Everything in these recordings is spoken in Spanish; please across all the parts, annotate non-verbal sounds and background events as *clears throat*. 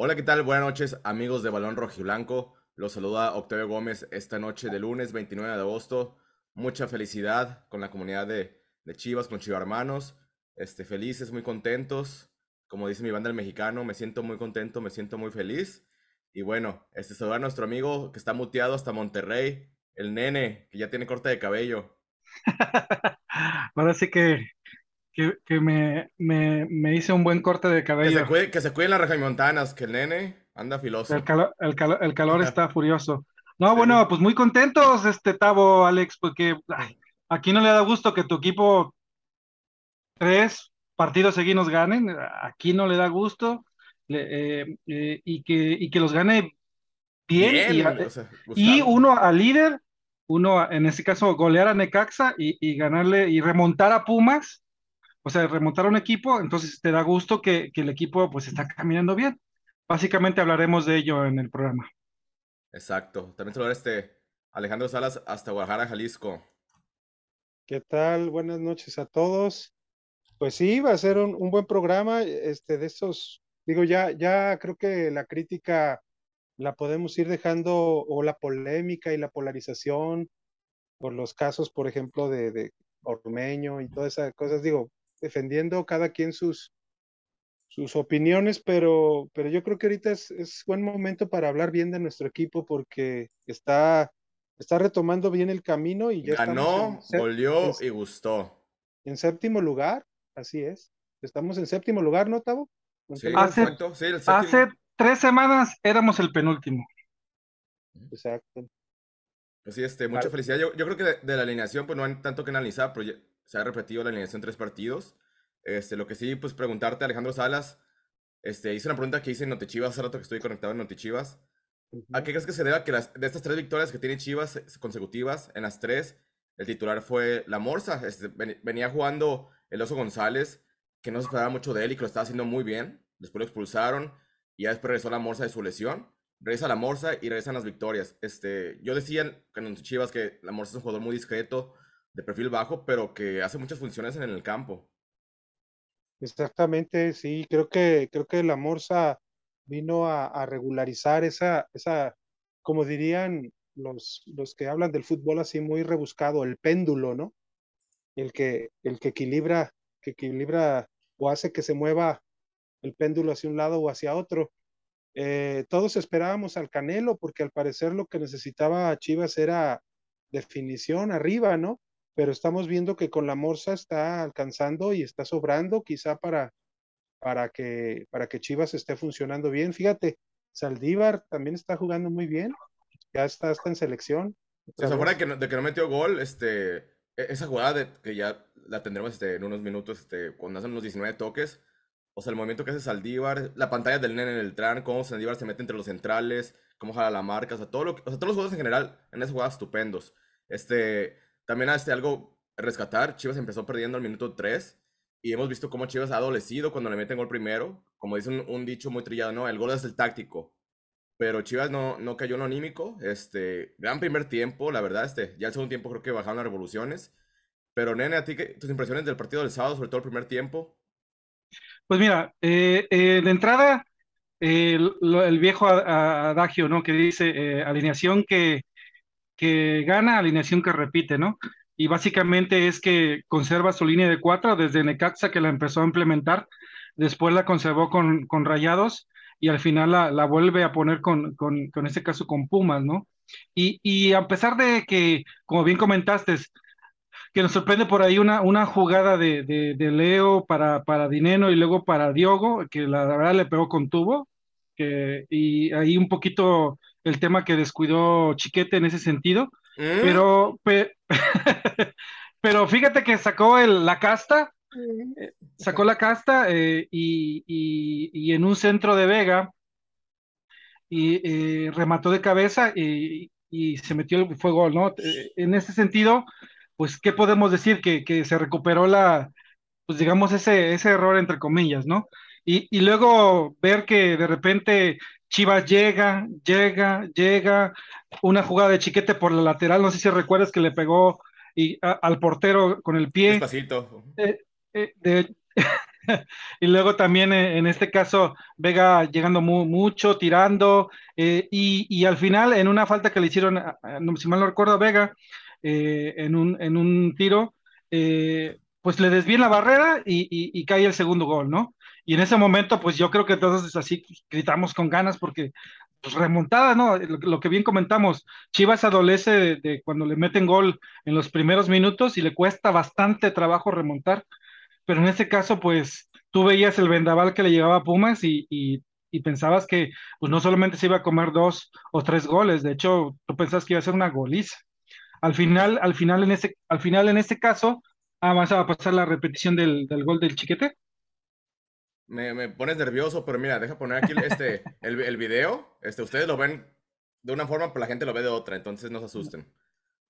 Hola, ¿qué tal? Buenas noches, amigos de Balón Rojiblanco. Los saluda Octavio Gómez esta noche de lunes 29 de agosto. Mucha felicidad con la comunidad de, Chivas, con Chivas Hermanos. Este, felices, muy contentos. Como dice mi banda el mexicano, me siento muy contento, me siento muy feliz. Y bueno, este saludar a nuestro amigo que está muteado hasta Monterrey, el nene, que ya tiene corte de cabello. *laughs* Ahora sí que que, me, me, hice un buen corte de cabello. Que se cuide, que se cuiden las montanas, que el nene anda filoso. El, el, calor está furioso. No, bueno, pues muy contentos, este Tavo, Alex, porque aquí no le da gusto que tu equipo tres partidos seguidos ganen, aquí no le da gusto, eh, eh, y, que, y que los gane bien, y, uno al líder, uno en este caso golear a Necaxa y, y ganarle y remontar a Pumas o sea, remontar un equipo, entonces te da gusto que, el equipo pues está caminando bien. Básicamente hablaremos de ello en el programa. Exacto. También saludar este Alejandro Salas hasta Guadalajara, Jalisco. ¿Qué tal? Buenas noches a todos. Pues sí, va a ser un, buen programa. Este, de estos, digo, ya, ya creo que la crítica la podemos ir dejando, o la polémica y la polarización, por los casos, por ejemplo, de, de Ormeño y todas esas cosas. Digo, defendiendo cada quien sus, sus opiniones, pero, pero yo creo que ahorita es, es buen momento para hablar bien de nuestro equipo porque está, está retomando bien el camino y ya ganó, volvió y gustó. En séptimo lugar, así es. Estamos en séptimo lugar, ¿no, Tavo? Sí, hace, hace tres semanas éramos el penúltimo. Exacto. Pues sí, este, mucha felicidad. Yo, yo creo que de, la alineación, pues no hay tanto que analizar, pero se ha repetido la alineación en tres partidos. Este, lo que sí, pues preguntarte, Alejandro Salas, este, hice una pregunta que hice en Chivas hace rato que estoy conectado en Chivas. ¿A qué crees que se deba que las, de estas tres victorias que tiene Chivas eh, consecutivas, en las tres, el titular fue la Morsa? Este, venía jugando el Oso González, que no se esperaba mucho de él y que lo estaba haciendo muy bien. Después lo expulsaron y ya después regresó la Morsa de su lesión. Regresa la Morsa y regresan las victorias. Este, yo decía en Chivas que la Morsa es un jugador muy discreto, de perfil bajo, pero que hace muchas funciones en el campo. Exactamente, sí, creo que, creo que la Morsa vino a, regularizar esa, esa, como dirían los, los que hablan del fútbol así muy rebuscado, el péndulo, ¿no? El que, el que equilibra, que equilibra o hace que se mueva el péndulo hacia un lado o hacia otro. Eh, todos esperábamos al Canelo porque al parecer lo que necesitaba Chivas era definición arriba, ¿no? Pero estamos viendo que con la Morsa está alcanzando y está sobrando quizá para, para, que, para que Chivas esté funcionando bien. Fíjate, Saldívar también está jugando muy bien, ya está, está en selección. Se acuerda que, no, de que no metió gol, este, e, esa jugada de, que ya la tendremos este, en unos minutos, este, cuando hacen los 19 toques, o sea, el movimiento que hace Saldívar, la pantalla del nene en el tran, cómo Saldívar se mete entre los centrales, cómo jala la marca, o sea, todo lo, o sea, todos los juegos en general en esa jugada estupendos. Este, también este, algo rescatar, Chivas empezó perdiendo al minuto 3 y hemos visto cómo Chivas ha adolecido cuando le meten gol primero. Como dice un, dicho muy trillado, no, el gol es el táctico. Pero Chivas no, no cayó en anímico. Este, gran primer tiempo, la verdad. Este, ya el segundo tiempo creo que bajaron las revoluciones. Pero nene, a ti, tus impresiones del partido del sábado, sobre todo el primer tiempo. Pues mira, eh, eh, de entrada, el, viejo adagio, ¿no? Que dice eh, alineación que, que gana, alineación que repite, ¿no? Y básicamente es que conserva su línea de cuatro desde Necaxa que la empezó a implementar, después la conservó con, con Rayados y al final la, la vuelve a poner con, con, con, este caso con Pumas, ¿no? Y, y a pesar de que, como bien comentaste, que nos sorprende por ahí una, una jugada de, de, Leo para, para Dineno y luego para Diogo, que la, verdad le pegó con tubo, que, y ahí un poquito el tema que descuidó Chiquete en ese sentido, mm. pero, *laughs* pero fíjate que sacó el, la casta, mm. eh, sacó la casta eh, y, y, en un centro de Vega y eh, remató de cabeza y, y, se metió el fuego, ¿no? En ese sentido, pues, ¿qué podemos decir? Que, que se recuperó la, pues digamos, ese, ese error entre comillas, ¿no? Y, y, luego ver que de repente Chivas llega, llega, llega, una jugada de chiquete por la lateral, no sé si recuerdas que le pegó y, al portero con el pie. Despacito. Eh, eh, *laughs* y luego también en este caso Vega llegando mucho, tirando, y, y, al final en una falta que le hicieron, si mal no recuerdo, a Vega, en, un, en un tiro, pues le desvían la barrera y, y, cae el segundo gol, ¿no? Y en ese momento, pues yo creo que todos así gritamos con ganas porque pues, remontada, ¿no? Lo, que bien comentamos, Chivas adolece de, cuando le meten gol en los primeros minutos y le cuesta bastante trabajo remontar, pero en ese caso, pues tú veías el vendaval que le llevaba a Pumas y, y, pensabas que pues no solamente se iba a comer dos o tres goles, de hecho, tú pensabas que iba a ser una goliza. Al final, al final en ese, al final en este caso, ah, vas a pasar la repetición del, del gol del chiquete. Me, me, pones nervioso, pero mira, deja poner aquí este, el, el, video. Este, ustedes lo ven de una forma, pero la gente lo ve de otra, entonces no se asusten.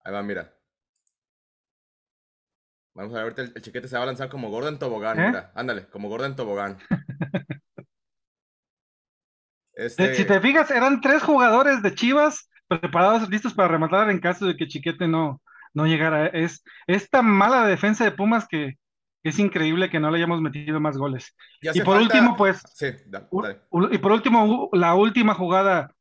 Ahí va, mira. Vamos a ver, el, el chiquete se va a lanzar como Gordon Tobogán, ¿Eh? mira. Ándale, como Gordon Tobogán. *laughs* Este... Si te fijas, eran tres jugadores de Chivas preparados, listos para rematar en caso de que Chiquete no, no llegara. Es esta mala defensa de Pumas que, es increíble que no le hayamos metido más goles. Y, por último, pues, y por último, la última jugada,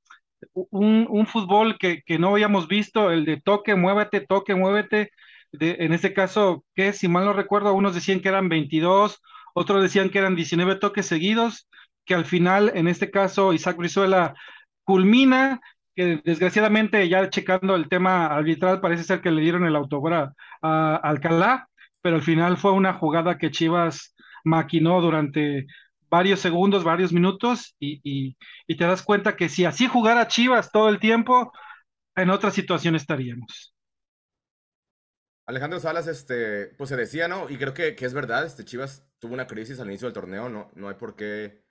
un, fútbol que, no habíamos visto, el de toque, muévete, toque, muévete. De, en este caso, que si mal no recuerdo, unos decían que eran 22, otros decían que eran 19 toques seguidos, que al final, en este caso, Isaac Brizuela culmina, que desgraciadamente ya checando el tema arbitral, parece ser que le dieron el autogol a Alcalá, pero al final fue una jugada que Chivas maquinó durante varios segundos, varios minutos, y, te das cuenta que si así jugara Chivas todo el tiempo, en otra situación estaríamos. Alejandro Salas, este, pues se decía, ¿no? Y creo que, es verdad, este Chivas tuvo una crisis al inicio del torneo, no, no hay por qué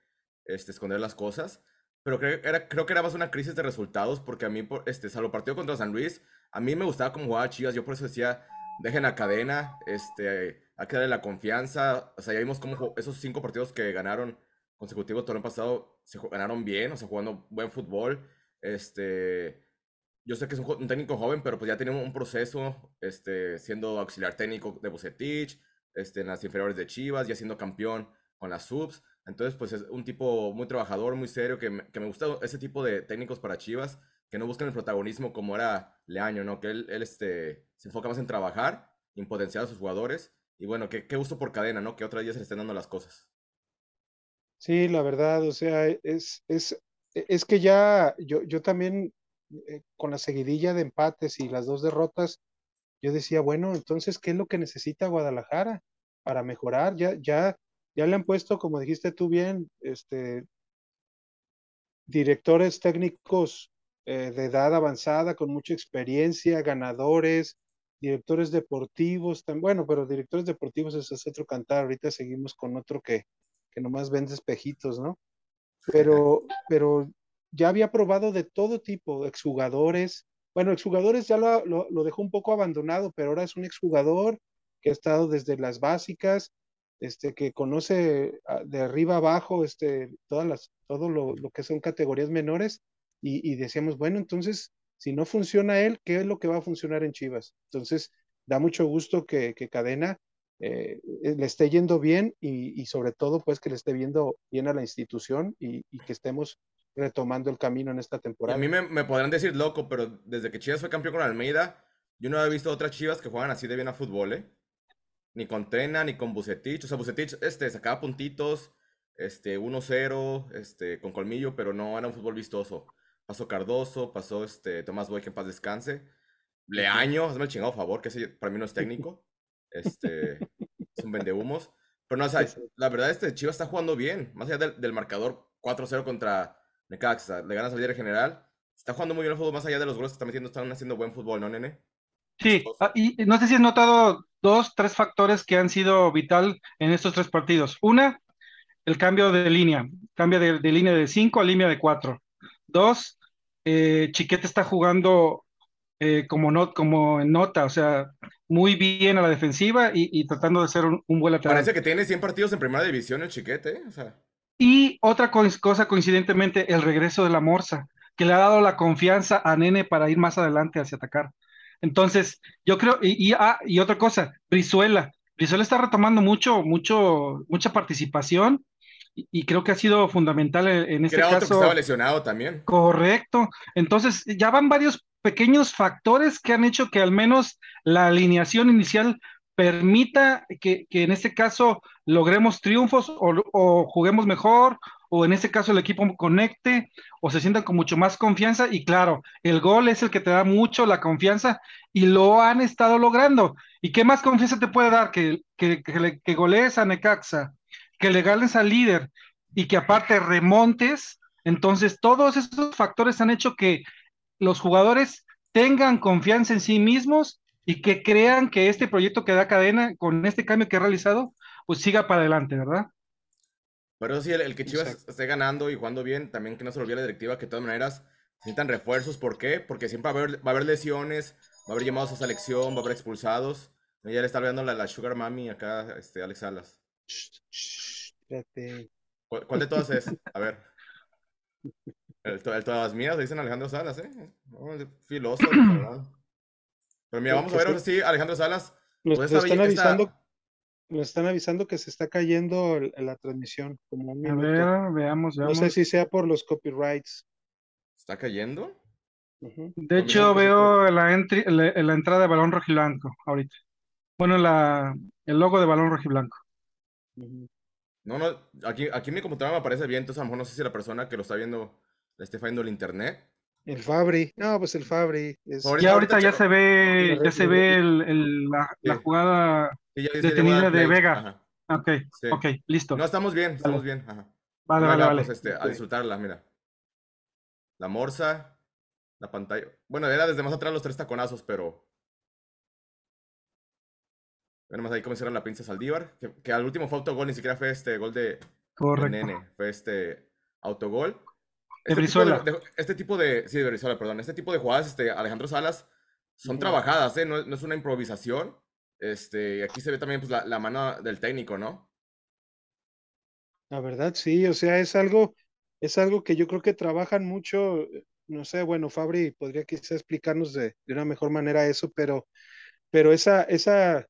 este, esconder las cosas, pero creo, era, creo que era más una crisis de resultados, porque a mí, este, salvo partido contra San Luis, a mí me gustaba cómo jugaba Chivas, yo por eso decía, dejen a cadena, este, hay que darle la confianza. O sea, ya vimos cómo esos cinco partidos que ganaron consecutivos el torneo pasado se ganaron bien, o sea, jugando buen fútbol. Este, yo sé que es un, técnico joven, pero pues ya tiene un proceso, este, siendo auxiliar técnico de Bucetich, este, en las inferiores de Chivas, ya siendo campeón con las subs. Entonces, pues es un tipo muy trabajador, muy serio, que que me gusta ese tipo de técnicos para Chivas que no buscan el protagonismo como era Leaño, ¿no? Que él, él este, se enfoca más en trabajar, en potenciar a sus jugadores. Y bueno, qué, gusto por cadena, ¿no? Que otra vez se le estén dando las cosas. Sí, la verdad, o sea, es, es, es que ya yo, yo también eh, con la seguidilla de empates y las dos derrotas, yo decía, bueno, entonces, ¿qué es lo que necesita Guadalajara para mejorar? Ya, ya, ya le han puesto, como dijiste tú bien, este, directores técnicos eh, de edad avanzada, con mucha experiencia, ganadores, directores deportivos, tan, bueno, pero directores deportivos es, es otro cantar, ahorita seguimos con otro que, que nomás vende espejitos, ¿no? Pero, *laughs* pero ya había probado de todo tipo, exjugadores, bueno, exjugadores ya lo, lo, lo dejó un poco abandonado, pero ahora es un exjugador que ha estado desde las básicas, este, que conoce de arriba abajo este, todas las, todo lo, lo, que son categorías menores y, decíamos, bueno, entonces, si no funciona él, ¿qué es lo que va a funcionar en Chivas? Entonces, da mucho gusto que, Cadena eh, le esté yendo bien y, sobre todo, pues, que le esté viendo bien a la institución y, que estemos retomando el camino en esta temporada. a mí me, podrán decir loco, pero desde que Chivas fue campeón con Almeida, yo no había visto otras Chivas que juegan así de bien a fútbol, ¿eh? Ni con Tena, ni con Bucetich. O sea, Bucetich este, sacaba puntitos, este, 1-0, este, con colmillo, pero no era un fútbol vistoso pasó Cardoso, pasó este Tomás Boy, que en paz descanse. Leaño, hazme el chingado favor, que ese para mí no es *laughs* técnico. Este, es un vendehumos. Pero no, o sea, la verdad, este Chivas está jugando bien. Más allá del, marcador 4-0 contra Necaxa, le ganas al líder general. Está jugando muy bien el fútbol, más allá de los goles que está metiendo, están haciendo buen fútbol, ¿no, nene? Sí, ah, y no sé si has notado dos, tres factores que han sido vital en estos tres partidos. Una, el cambio de línea, cambio de, de línea de 5 a línea de 4. Dos, eh, Chiquete está jugando eh, como, no, como en nota, o sea, muy bien a la defensiva y, tratando de ser un, buen lateral. Parece que tiene 100 partidos en primera división el Chiquete, o sea. Y otra cosa, coincidentemente, el regreso de la Morsa, que le ha dado la confianza a Nene para ir más adelante hacia atacar. Entonces, yo creo, y, y, ah, y otra cosa, Brizuela, Brizuela está retomando mucho, mucho, mucha participación y, creo que ha sido fundamental en, este caso. que estaba lesionado también. Correcto. Entonces, ya van varios pequeños factores que han hecho que al menos la alineación inicial permita que, en este caso logremos triunfos o, juguemos mejor, o en este caso el equipo conecte, o se sientan con mucho más confianza. Y claro, el gol es el que te da mucho la confianza y lo han estado logrando. ¿Y qué más confianza te puede dar que, que, que, golees a Necaxa, que le ganes al líder y que aparte remontes? Entonces, todos esos factores han hecho que los jugadores tengan confianza en sí mismos y que crean que este proyecto que da cadena con este cambio que ha realizado, pues siga para adelante, ¿verdad? Pero sí, el, que Chivas esté ganando y jugando bien, también que no se olvide la directiva, que de todas maneras necesitan refuerzos. ¿Por qué? Porque siempre va a haber, va a haber lesiones, va a haber llamados a selección, va a haber expulsados. Ya le está viendo la, la Sugar Mami acá, este, Alex Salas. ¿Cuál, de todas es? A ver. El, todas las mías, dicen Alejandro Salas, ¿eh? filoso, *clears throat* ¿verdad? Pero mira, vamos a ver ahora sí, Alejandro Salas. Nos, están avisando, nos están avisando que se está cayendo la transmisión. Como a ver, veamos, veamos. No sé si sea por los copyrights. ¿Está cayendo? De hecho, veo la, la, entrada de balón rojiblanco ahorita. Bueno, la, el logo de balón rojiblanco. No, no, aquí, aquí en mi computadora me aparece bien, entonces a lo mejor no sé si la persona que lo está viendo le esté fallando el internet. El Fabri, no, pues el Fabri. Es... Ya ahorita, ya se ve, ya se ve el, la, jugada detenida de Vega. Ok, ok, listo. No, estamos bien, estamos bien. Vale, vale, vale. Pues, este, A disfrutarla, mira. La morsa, la pantalla. Bueno, era desde más atrás los tres taconazos, pero. Vemos ahí cómo hicieron la pinza Saldívar. Que, al último fue autogol, ni siquiera fue este gol de, Correcto. Nene. Fue este autogol. Este tipo de, este tipo de, sí, de Brizuela, perdón. Este tipo de jugadas, este, Alejandro Salas, son trabajadas, ¿eh? No, no, es una improvisación. Este, aquí se ve también pues, la, la, mano del técnico, ¿no? La verdad, sí, o sea, es algo, es algo que yo creo que trabajan mucho, no sé, bueno, Fabri podría quizá explicarnos de, de una mejor manera eso, pero, pero esa, esa,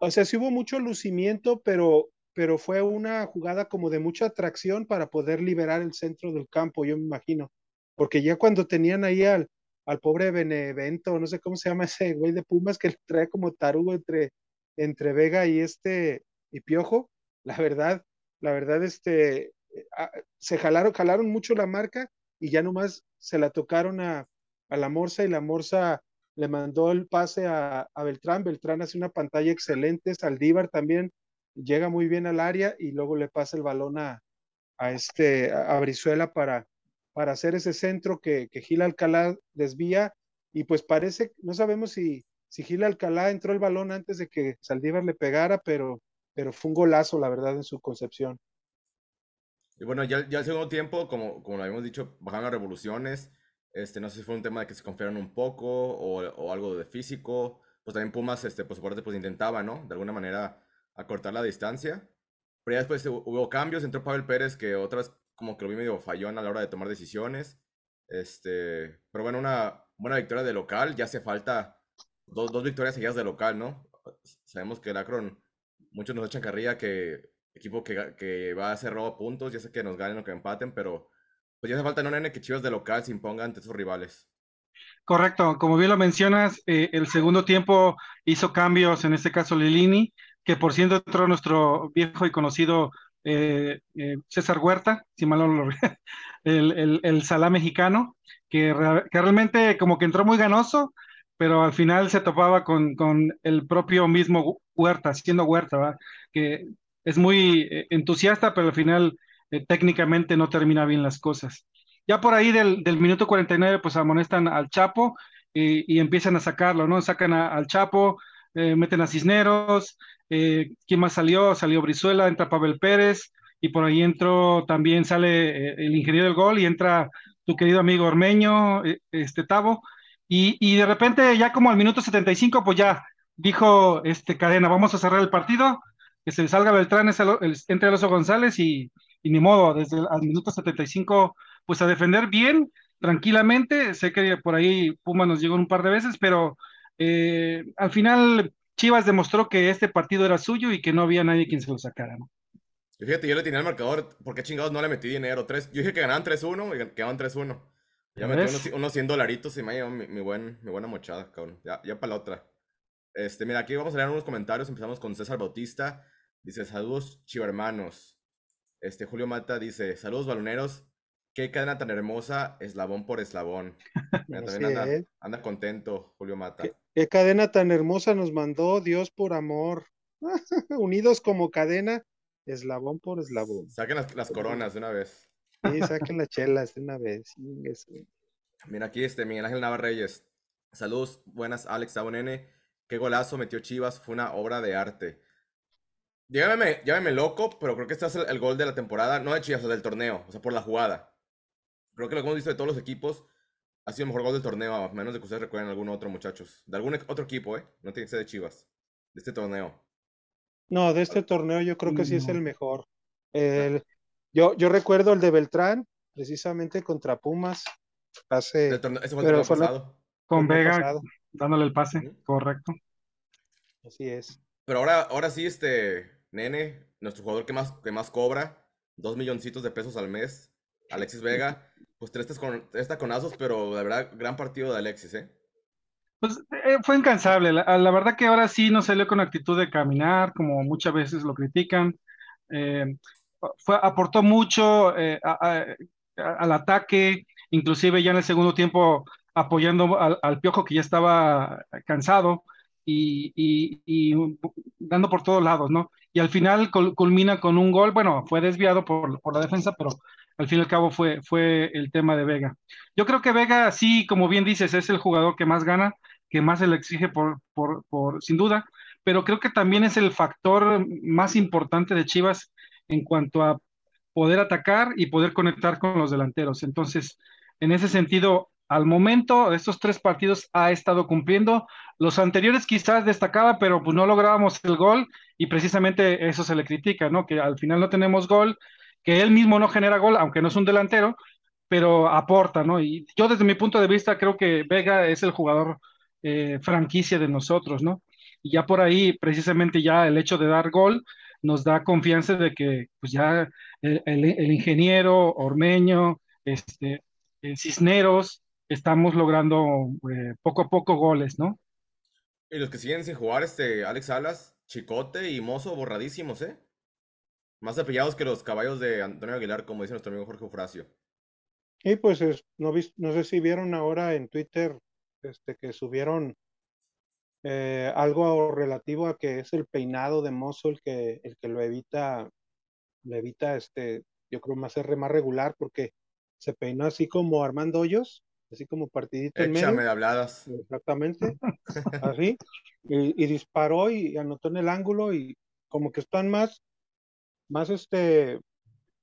o sea, sí hubo mucho lucimiento, pero pero fue una jugada como de mucha atracción para poder liberar el centro del campo, yo me imagino, porque ya cuando tenían ahí al, al pobre Benevento, no sé cómo se llama *laughs* ese güey de Pumas que trae como tarugo entre, entre Vega y este y Piojo, la verdad, la verdad, este, ah, se jalaron, jalaron mucho la marca y ya nomás se la tocaron a, a la Morsa y la Morsa le mandó el pase a, Beltrán, Beltrán hace una pantalla excelente, Saldívar también llega muy bien al área y luego le pasa el balón a, este, a Brizuela para, hacer ese centro que, que Gil Alcalá desvía y pues parece, no sabemos si, Gil Alcalá entró el balón antes de que Saldívar le pegara, pero, pero fue un golazo, la verdad, en su concepción. Y bueno, ya, el segundo tiempo, como, como lo habíamos dicho, bajaron las revoluciones. Este, no sé si fue un tema de que se confiaron un poco o, o algo de físico. Pues también Pumas, este, por su parte, pues intentaba, ¿no? De alguna manera cortar la distancia. Pero ya después hubo cambios, entró Pavel Pérez, que otras como que lo vi medio fallón a la hora de tomar decisiones. Este, pero bueno, una buena victoria de local, ya hace falta dos, dos victorias seguidas de local, ¿no? Sabemos que el Akron, muchos nos echan carrilla que equipo que, que va a robo puntos, ya sé que nos ganen o que empaten, pero pues ya hace falta no nene que Chivas de local se impongan ante sus rivales. Correcto, como bien lo mencionas, eh, el segundo tiempo hizo cambios, en este caso Lilini, que por cierto entró nuestro viejo y conocido eh, eh, César Huerta, si mal no lo *laughs* el, el, salá mexicano, que, que, realmente como que entró muy ganoso, pero al final se topaba con, con el propio mismo Huerta, siendo Huerta, que es muy entusiasta, pero al final técnicamente no termina bien las cosas. Ya por ahí del, del minuto 49, pues amonestan al Chapo y, y empiezan a sacarlo, ¿no? Sacan al Chapo, meten a Cisneros, eh, ¿Quién más salió? Salió Brizuela, entra Pavel Pérez y por ahí entró, también sale eh, el ingeniero del gol y entra tu querido amigo Ormeño, eh, este Tavo. Y, de repente ya como al minuto 75, pues ya dijo este Cadena, vamos a cerrar el partido, que se salga Beltrán, entre Alonso González y, y ni modo, desde el al minuto 75, pues a defender bien, tranquilamente. Sé que por ahí Puma nos llegó un par de veces, pero al final Chivas demostró que este partido era suyo y que no había nadie quien se lo sacara, ¿no? Yo fíjate, yo le tenía el marcador, ¿por qué chingados no le metí dinero? Tres, yo dije que ganaban 3-1 y quedaban 3-1. Ya metí unos, unos 100 dolaritos y me ha llevado mi, mi buen, mi buena mochada, cabrón. Ya, ya para la otra. Este, mira, aquí vamos a leer unos comentarios. Empezamos con César Bautista. Dice, saludos, chivermanos. Este, Julio Mata dice, saludos, baloneros. Qué cadena tan hermosa, eslabón por eslabón. *laughs* Mira, también anda, es. anda contento, Julio Mata. ¿Qué, qué cadena tan hermosa nos mandó Dios por amor. *laughs* Unidos como cadena, eslabón por eslabón. Saquen las, las coronas de una vez. Sí, *laughs* saquen las chelas de una vez. Mira aquí este Miguel Ángel Navarreyes. Saludos, buenas Alex Sabonene. Qué golazo metió Chivas, fue una obra de arte. Llámeme, llámeme loco, pero creo que este es el, el gol de la temporada, no de Chivas, o del torneo, o sea, por la jugada. Creo que lo que hemos visto de todos los equipos ha sido el mejor gol del torneo, a menos de que ustedes recuerden algún otro, muchachos. De algún e- otro equipo, ¿eh? No tiene que ser de Chivas. De este torneo. No, de este torneo yo creo que sí es el mejor. El- yo, yo recuerdo el de Beltrán, precisamente contra Pumas, hace torneo- ese fue el pero torneo fue la- pasado. Con Vega pasado. dándole el pase, correcto. Así es. Pero ahora, ahora sí, este, nene, nuestro jugador que más, que más cobra, dos milloncitos de pesos al mes, Alexis Vega, *laughs* pues tres, con, tres taconazos, pero la verdad, gran partido de Alexis, ¿eh? Pues eh, fue incansable. La, la verdad que ahora sí no salió con actitud de caminar, como muchas veces lo critican. Eh, fue, aportó mucho eh, a- a- a- al ataque, inclusive ya en el segundo tiempo apoyando al, al Piojo que ya estaba cansado y, dando por todos lados, ¿no? Y al final cul- culmina con un gol, bueno, fue desviado por, por la defensa, pero al fin y al cabo fue, fue el tema de Vega. Yo creo que Vega, sí, como bien dices, es el jugador que más gana que más se le exige por, por, por, sin duda, pero creo que también es el factor más importante de Chivas en cuanto a poder atacar y poder conectar con los delanteros. Entonces, en ese sentido, al momento, estos tres partidos ha estado cumpliendo. Los anteriores quizás destacaba, pero pues no lográbamos el gol y precisamente eso se le critica, ¿no? Que al final no tenemos gol, que él mismo no genera gol, aunque no es un delantero, pero aporta, ¿no? Y yo desde mi punto de vista creo que Vega es el jugador eh, franquicia de nosotros, ¿no? Y ya por ahí, precisamente ya el hecho de dar gol nos da confianza de que pues ya el, ingeniero, Ormeño, este, eh, Cisneros, estamos logrando eh, poco a poco goles, ¿no? Y los que siguen sin jugar, este, Alex Salas, Chicote y Mozo, borradísimos, ¿eh? Más apillados que los caballos de Antonio Aguilar, como dice nuestro amigo Jorge Eufrasio. Y pues es- no, no sé si vieron ahora en Twitter este, que subieron eh, algo relativo a que es el peinado de Mozo el que, el que lo evita, lo evita, este, yo creo más ser más regular porque se peinó así como Armando Hoyos, así como partidito en Échame medio, de habladas. exactamente, *laughs* así, y, y disparó y anotó en el ángulo y como que están más, más este,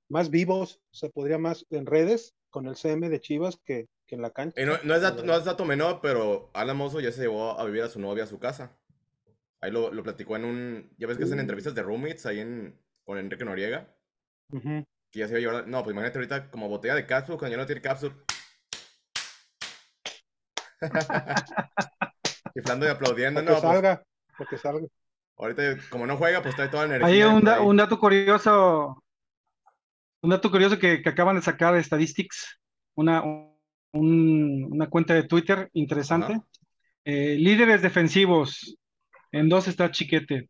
más vivos, se podría más en redes con el CM de Chivas que, que en la cancha. Y no, no es dato, no es dato menor, pero Alan Mozo ya se llevó a vivir a su novia a su casa. Ahí lo, lo platicó en un. Ya ves que hacen entrevistas de roommates ahí en, con Enrique Noriega. Ujú. Que ya se iba a llevar. No, pues imagínate ahorita como botella de cápsula cuando ya no tiene cápsula. Chiflando *laughs* y aplaudiendo. No, que pues, salga, para que salga. ahorita como no juega, pues trae toda la energía. Hay un, da- un dato curioso, un dato curioso que, que acaban de sacar de Statistics, una, un- una cuenta de Twitter interesante. Eh, líderes defensivos, en dos está Chiquete.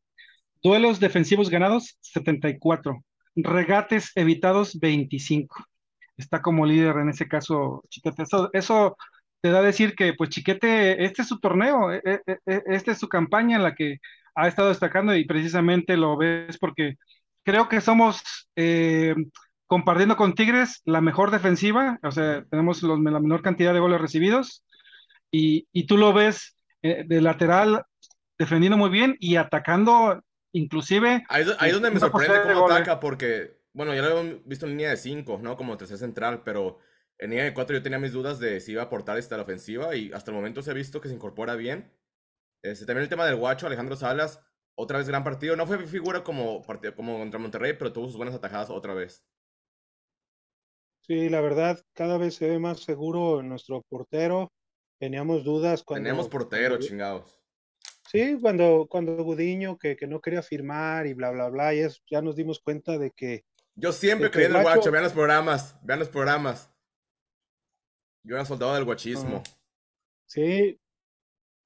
Duelos defensivos ganados, 74. Regates evitados, 25. Está como líder en ese caso Chiquete. Eso, eso te da a decir que, pues Chiquete, este es su torneo, e- e- e- esta es su campaña en la que ha estado destacando y precisamente lo ves porque creo que somos, eh, compartiendo con Tigres, la mejor defensiva, o sea, tenemos los- la menor cantidad de goles recibidos y, y tú lo ves eh, de lateral defendiendo muy bien y atacando inclusive Ahí, ahí es donde me sorprende cómo ataca, porque, bueno, ya lo hemos visto en línea de 5, ¿no? Como tercer central, pero en de 4 yo tenía mis dudas de si iba a aportar esta la ofensiva y hasta el momento se ha visto que se incorpora bien. Este, también el tema del guacho, Alejandro Salas, otra vez gran partido. No fue figura como, partido, como contra Monterrey, pero tuvo sus buenas atajadas otra vez. Sí, la verdad, cada vez se ve más seguro nuestro portero. Teníamos dudas cuando. Teníamos portero, cuando- chingados. Sí, cuando, cuando Gudiño que, que no quería firmar y bla, bla, bla, y es, ya nos dimos cuenta de que Yo siempre creí en el el guacho- guacho, vean los programas, vean los programas. Yo era soldado del guachismo. sí,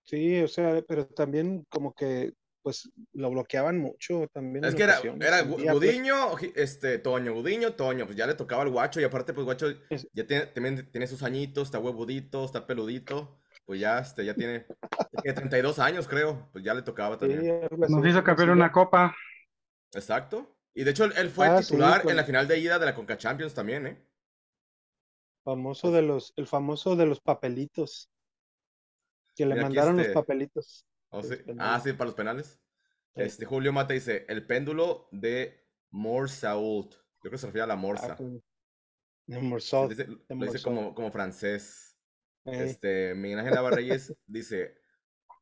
sí, o sea, pero también como que pues lo bloqueaban mucho también. Es que era, era pues, Gudiño, este, Toño, Gudiño, Toño, pues ya le tocaba al guacho y aparte pues guacho Es- ya tiene, también tiene sus añitos, está huevudito, está peludito, pues ya, este, ya tiene, tiene 32 años creo, pues ya le tocaba también. Nos hizo campeón una copa. Exacto. Y de hecho él, él fue Ah, sí, titular en la final de ida de la Conca Champions también, ¿eh? Famoso de los, el famoso de los papelitos. Que le mandaron los este- papelitos. ¿O Los sí? penales. Ah, sí, para los penales. Sí. Este, Julio Mata dice, el péndulo de Morsault. Yo creo que se refiere a la Ah, morsa. con- Se Morsot, dice- de lo dice Morsault. como, como francés. eh, Este, Miguel Ángel Navarreyes *laughs* dice,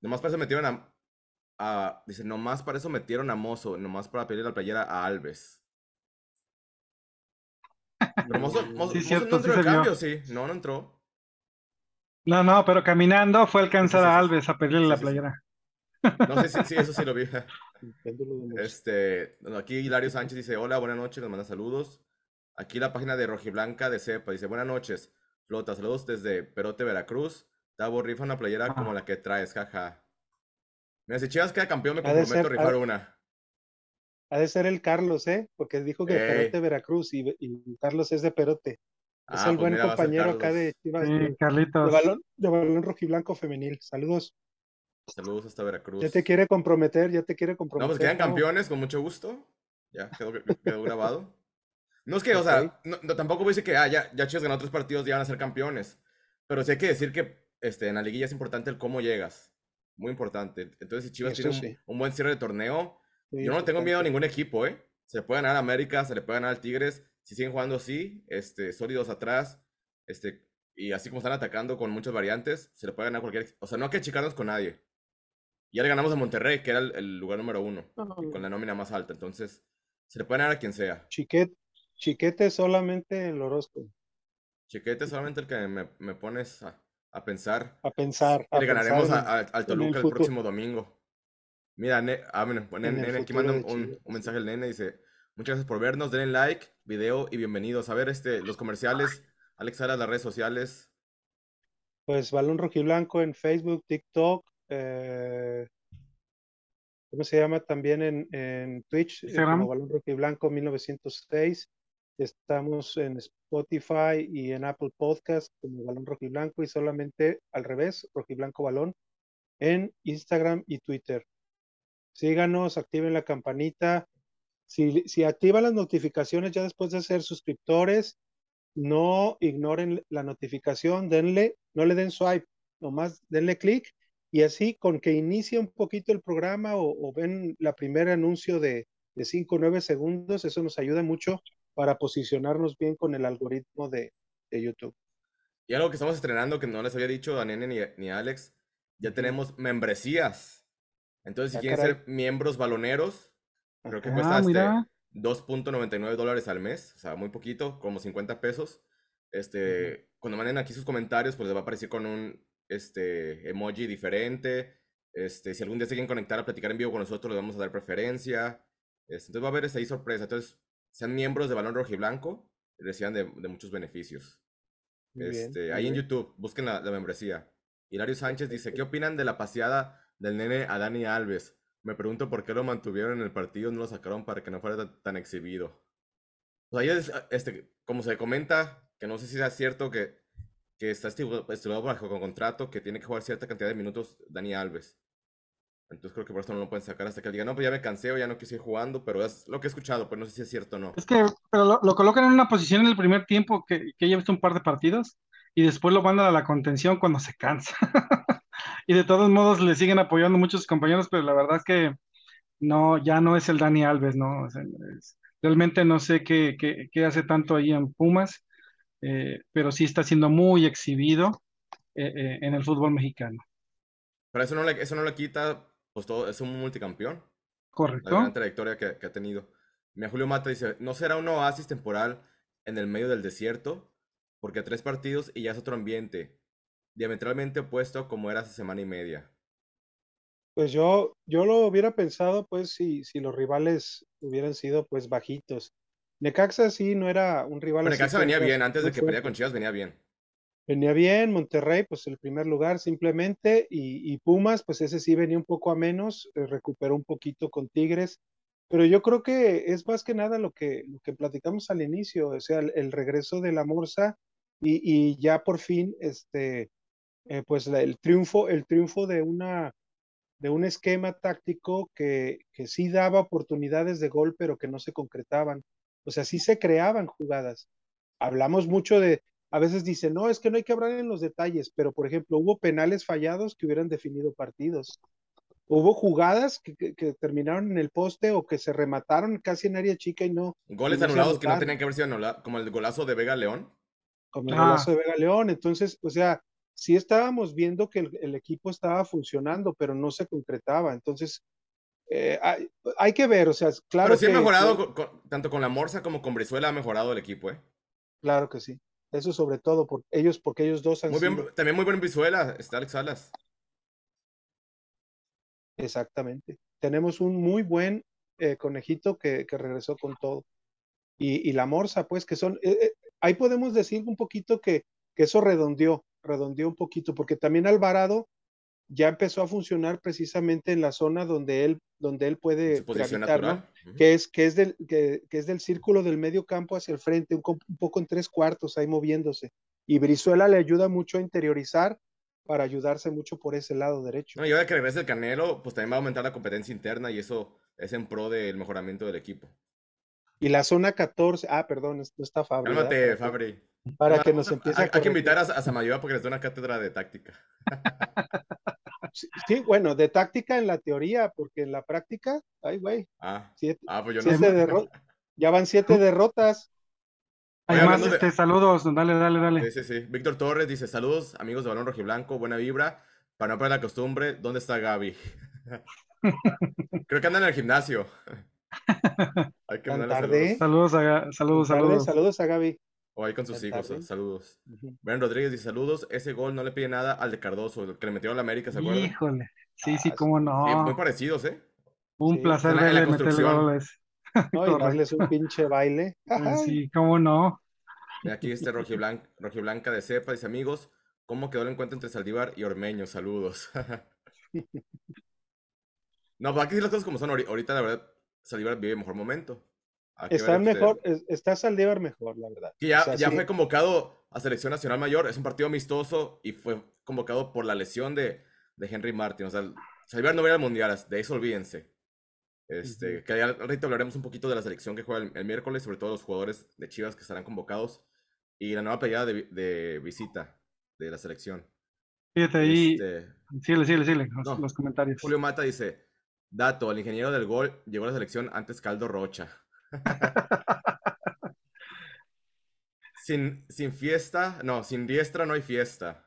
nomás para eso metieron a, a- dice, nomás para eso metieron a Mozo, nomás para pedirle la playera a Alves. Pero Mozo, Mozo- Sí, Mozo cierto, no sí entró se vio. cambio, sí. No, no entró. No, no, pero caminando fue a alcanzar sí, a sí. Alves a pedirle Sí, la sí, sí. playera. No sé si sí, eso sí lo vi. *laughs* el. Este, aquí Hilario Sánchez dice, hola, buenas noches, nos manda saludos. Aquí la página de Rojiblanca de Cepa dice, buenas noches, Flota, saludos desde Perote, Veracruz. Tavo rifa una playera como Ah. la que traes, jaja. Mira, si Chivas queda campeón, me comprometo a rifar ha- una. Ha de ser el Carlos, ¿eh? Porque dijo que de Ey. Perote, Veracruz, y, y Carlos es de Perote. Es Ah, el pues buen mira, compañero acá de. Chivas, Sí, de, de Carlitos. balón, de balón rojiblanco femenil. Saludos. Saludos hasta Veracruz. Ya te quiere comprometer, ya te quiere No, comprometer. pues quedan campeones, con mucho gusto. Ya, quedó, quedó grabado. No es que, o sea, no, no, tampoco voy a decir que ah, ya, ya Chivas ganó otros partidos, ya van a ser campeones. Pero sí hay que decir que este, en la liguilla es importante el cómo llegas. Muy importante. Entonces, si Chivas Eso tiene un, sí. un buen cierre de torneo, Yo no tengo miedo a ningún equipo, ¿eh? Se le puede ganar a América, se le puede ganar al Tigres. Si siguen jugando así, este, sólidos atrás, este, y así como están atacando con muchas variantes, se le puede ganar a cualquier. O sea, no hay que achicarnos con nadie. Ya le ganamos a Monterrey, que era el, el lugar número uno, y con la nómina más alta. Entonces, se le puede ganar a quien sea. Chiquete, chiquete solamente el Orozco. Chiquete solamente el que me, me pones a, a pensar. A pensar. Y le ganaremos en a- el- a- al Toluca el, próximo domingo. Mira, ne- ah, bueno, bueno, En el nene, aquí manda un, un- Chivas, un mensaje el nene, dice, muchas gracias por vernos, denle like, video y bienvenidos. A ver, este, los comerciales, Alex, Sara, las redes sociales. Pues Balón Rojiblanco en Facebook, TikTok, eh, ¿cómo se llama? También en, en Twitch, eh, Instagram. como Balón Rojiblanco 1906. Estamos en Spotify y en Apple Podcast como Balón Rojiblanco y solamente al revés, Rojiblanco Balón en Instagram y Twitter. Síganos, activen la campanita. Si, si activan las notificaciones ya después de ser suscriptores, no ignoren la notificación, denle, no le den swipe, nomás denle clic y así con que inicie un poquito el programa o, o ven la primera anuncio de, de 5 o 9 segundos, eso nos ayuda mucho para posicionarnos bien con el algoritmo de, de YouTube. Y algo que estamos estrenando que no les había dicho a Nene ni, ni a Alex, ya tenemos membresías. Entonces, si Ah, quieren caray. ser miembros baloneros, creo que cuesta este, mira. 2.99 dólares al mes, o sea, muy poquito, como 50 pesos. Este, cuando manden aquí sus comentarios, pues les va a aparecer con un este, emoji diferente. Este, si algún día se quieren conectar a platicar en vivo con nosotros, les vamos a dar preferencia. Este, entonces va a haber esa ahí sorpresa. Entonces, sean miembros de Balón Rojo y Blanco reciban de, de muchos beneficios. Muy bien, Este, muy ahí en bien. YouTube, busquen la, la membresía. Hilario Sánchez dice, ¿qué opinan de la paseada del nene a Dani Alves? Me pregunto por qué lo mantuvieron en el partido, no lo sacaron para que no fuera tan, exhibido. Pues ahí es, este, como se comenta, que no sé si sea cierto que, que está estipu- estipulado bajo con contrato que tiene que jugar cierta cantidad de minutos Dani Alves. Entonces creo que por eso no lo pueden sacar hasta que diga, no, pues ya me cansé o ya no quise ir jugando, pero es lo que he escuchado, pero no sé si es cierto o no. Es que pero lo, lo colocan en una posición en el primer tiempo que, que ya visto un par de partidos y después lo mandan a la contención cuando se cansa. *laughs* y de todos modos le siguen apoyando muchos compañeros, pero la verdad es que no, ya no es el Dani Alves, ¿no? O sea, es- realmente no sé qué, qué- qué hace tanto ahí en Pumas, eh, pero sí está siendo muy exhibido eh, eh, en el fútbol mexicano. Pero eso no le, eso no le quita, pues todo, es un multicampeón. la ¿Correcto? gran trayectoria que, que ha tenido. Mira, Julio Mata dice, ¿no será un oasis temporal en el medio del desierto? Porque tres partidos y ya es otro ambiente, diametralmente opuesto como era hace semana y media. Pues yo, yo lo hubiera pensado, pues, si, si los rivales hubieran sido, pues, bajitos. Necaxa sí no era un rival Pero Necaxa venía bien, antes de que peleara con Chivas venía bien. Venía bien, Monterrey, pues el primer lugar simplemente, y, y Pumas, pues ese sí venía un poco a menos, eh, recuperó un poquito con Tigres, pero yo creo que es más que nada lo que, lo que platicamos al inicio, o sea, el, el regreso de la Morsa y, y ya por fin, este, eh, pues la- el triunfo, el triunfo de una, de un esquema táctico que, que sí daba oportunidades de gol, pero que no se concretaban. O sea, sí se creaban jugadas. Hablamos mucho de, a veces dicen, no, es que no hay que hablar en los detalles, pero por ejemplo, hubo penales fallados que hubieran definido partidos. Hubo jugadas que, que- que terminaron en el poste o que se remataron casi en área chica y no, Goles Y no se anulados que no tenían que haber sido anulados, como el golazo de Vega León. como el Ah. golazo de Vega León. Entonces, o sea, sí estábamos viendo que el, el equipo estaba funcionando, pero no se concretaba. Entonces, eh, hay, hay que ver, o sea, claro Pero sí que, ha mejorado, que- con- con- tanto con la Morsa como con Brizuela ha mejorado el equipo, ¿eh? claro que sí. Eso sobre todo por ellos, porque ellos dos han Muy bien, sido- también muy buen Brizuela, está Alex Salas. Exactamente. Tenemos un muy buen eh, conejito que, que regresó con todo. Y, y la morsa, pues, que son, eh, eh, ahí podemos decir un poquito que, que eso redondeó, redondeó un poquito, porque también Alvarado ya empezó a funcionar precisamente en la zona donde él, donde él puede gravitar, ¿no? Ujú. que es, que, es del, que, que es del círculo del medio campo hacia el frente, un, co- un poco en tres cuartos, ahí moviéndose. Y Brizuela le ayuda mucho a interiorizar para ayudarse mucho por ese lado derecho. No, y ahora que regrese el Canelo, pues también va a aumentar la competencia interna y eso es en pro del mejoramiento del equipo. Y la zona 14, ah, perdón, no está Fabri. Cálmate, Fabri. Para No, que nos hay- empiece a Hay, hay que invitar a, a Samayoa para que les dé una cátedra de táctica. *laughs* Sí, sí, bueno, de táctica en la teoría, porque en la práctica, ay, güey, Ah, siete, ah pues yo no. siete derro- ya van siete derrotas. Hablando de- este, saludos, dale, dale, dale. Sí, sí, sí. Víctor Torres dice: Saludos, amigos de Balón Rojiblanco, buena vibra. Para no perder la costumbre, ¿dónde está Gaby? *laughs* Creo que anda en el gimnasio. *laughs* Hay que tarde. saludos. Saludos, a, Ga- saludos, Tarde, saludos. saludos a Gaby. O ahí con sus hijos. Saludos. Ujú. Ben Rodríguez dice: Saludos. Ese gol no le pide nada al de Cardoso, el que le metió a la América, ¿se acuerdan? Híjole, sí, Ah, sí, sí. cómo Sí, muy no. parecidos, ¿eh? Un Sí, placer verle meter goles. *laughs* ¿no? Y darles un pinche baile. *laughs* Ajá. Sí, cómo no. Mira, aquí este Rojiblanca, Rojiblanca de Cepa dice: Amigos, ¿cómo quedó el encuentro entre Saldívar y Ormeño? Saludos. *laughs* no, pues aquí sí las cosas como son. ahori- Ahorita, la verdad, Saldívar vive mejor momento. Está mejor, es- está Saldívar mejor, la verdad. Que ya, O sea, ya sí, fue convocado a Selección Nacional Mayor, es un partido amistoso y fue convocado por la lesión de, de Henry Martin. O sea, Saldívar no va a ir al Mundial, de eso olvídense. Este. Que ya ahorita hablaremos un poquito de la selección que juega el, el miércoles, sobre todo los jugadores de Chivas que estarán convocados y la nueva peleada de, vi- de visita de la selección. Fíjate ahí, Este, síguele, síguele, síguele, los, No. los comentarios. Julio Mata dice, dato, el ingeniero del gol llegó a la selección antes Caldo Rocha. *laughs* sin, sin fiesta, no, sin diestra no hay fiesta.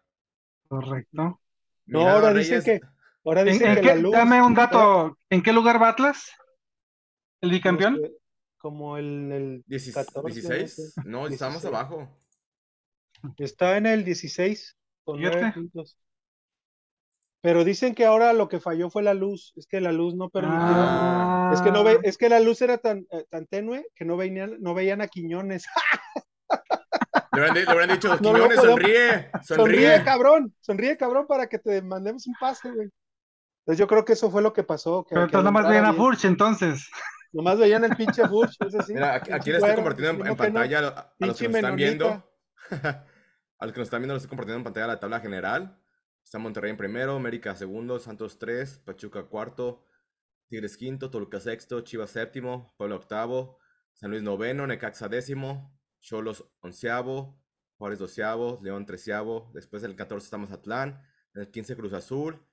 Correcto. No, ahora dicen Reyes- que, ahora ¿En, dicen en que qué- la luz. dame un dato, ¿en qué lugar va Atlas? ¿El bicampeón? Como el, el Diecis- 14, no 16, sé. no, estamos 16. abajo. Está en el 16 con Fíjate. nueve puntos. Pero dicen que ahora lo que falló fue la luz. Es que la luz no permitió. Ah, Es que no ve, es que la luz era tan, eh, tan tenue que no veían, no veían a Quiñones. Le hubieran dicho, *laughs* No lo Quiñones, podemos- sonríe, Sonríe, sonríe. cabrón, sonríe, cabrón, para que te mandemos un pase, güey. Entonces yo creo que eso fue lo que pasó. Que, Pero que entonces nomás veían a. Furch, entonces. Nomás veían el pinche Furch, ese sí. Mira, aquí, aquí le estoy compartiendo en, no. pantalla a, lo- los que nos están viendo. *laughs* a los que nos están viendo, les estoy compartiendo en pantalla la tabla general. Está Monterrey en primero, América segundo, Santos 3, Pachuca cuarto, Tigres quinto, Toluca sexto, Chivas séptimo, Puebla octavo, San Luis noveno, Necaxa décimo, Cholos onceavo, Juárez doceavo, León treceavo, después del 14 está Mazatlán, en el 15 Cruz Azul,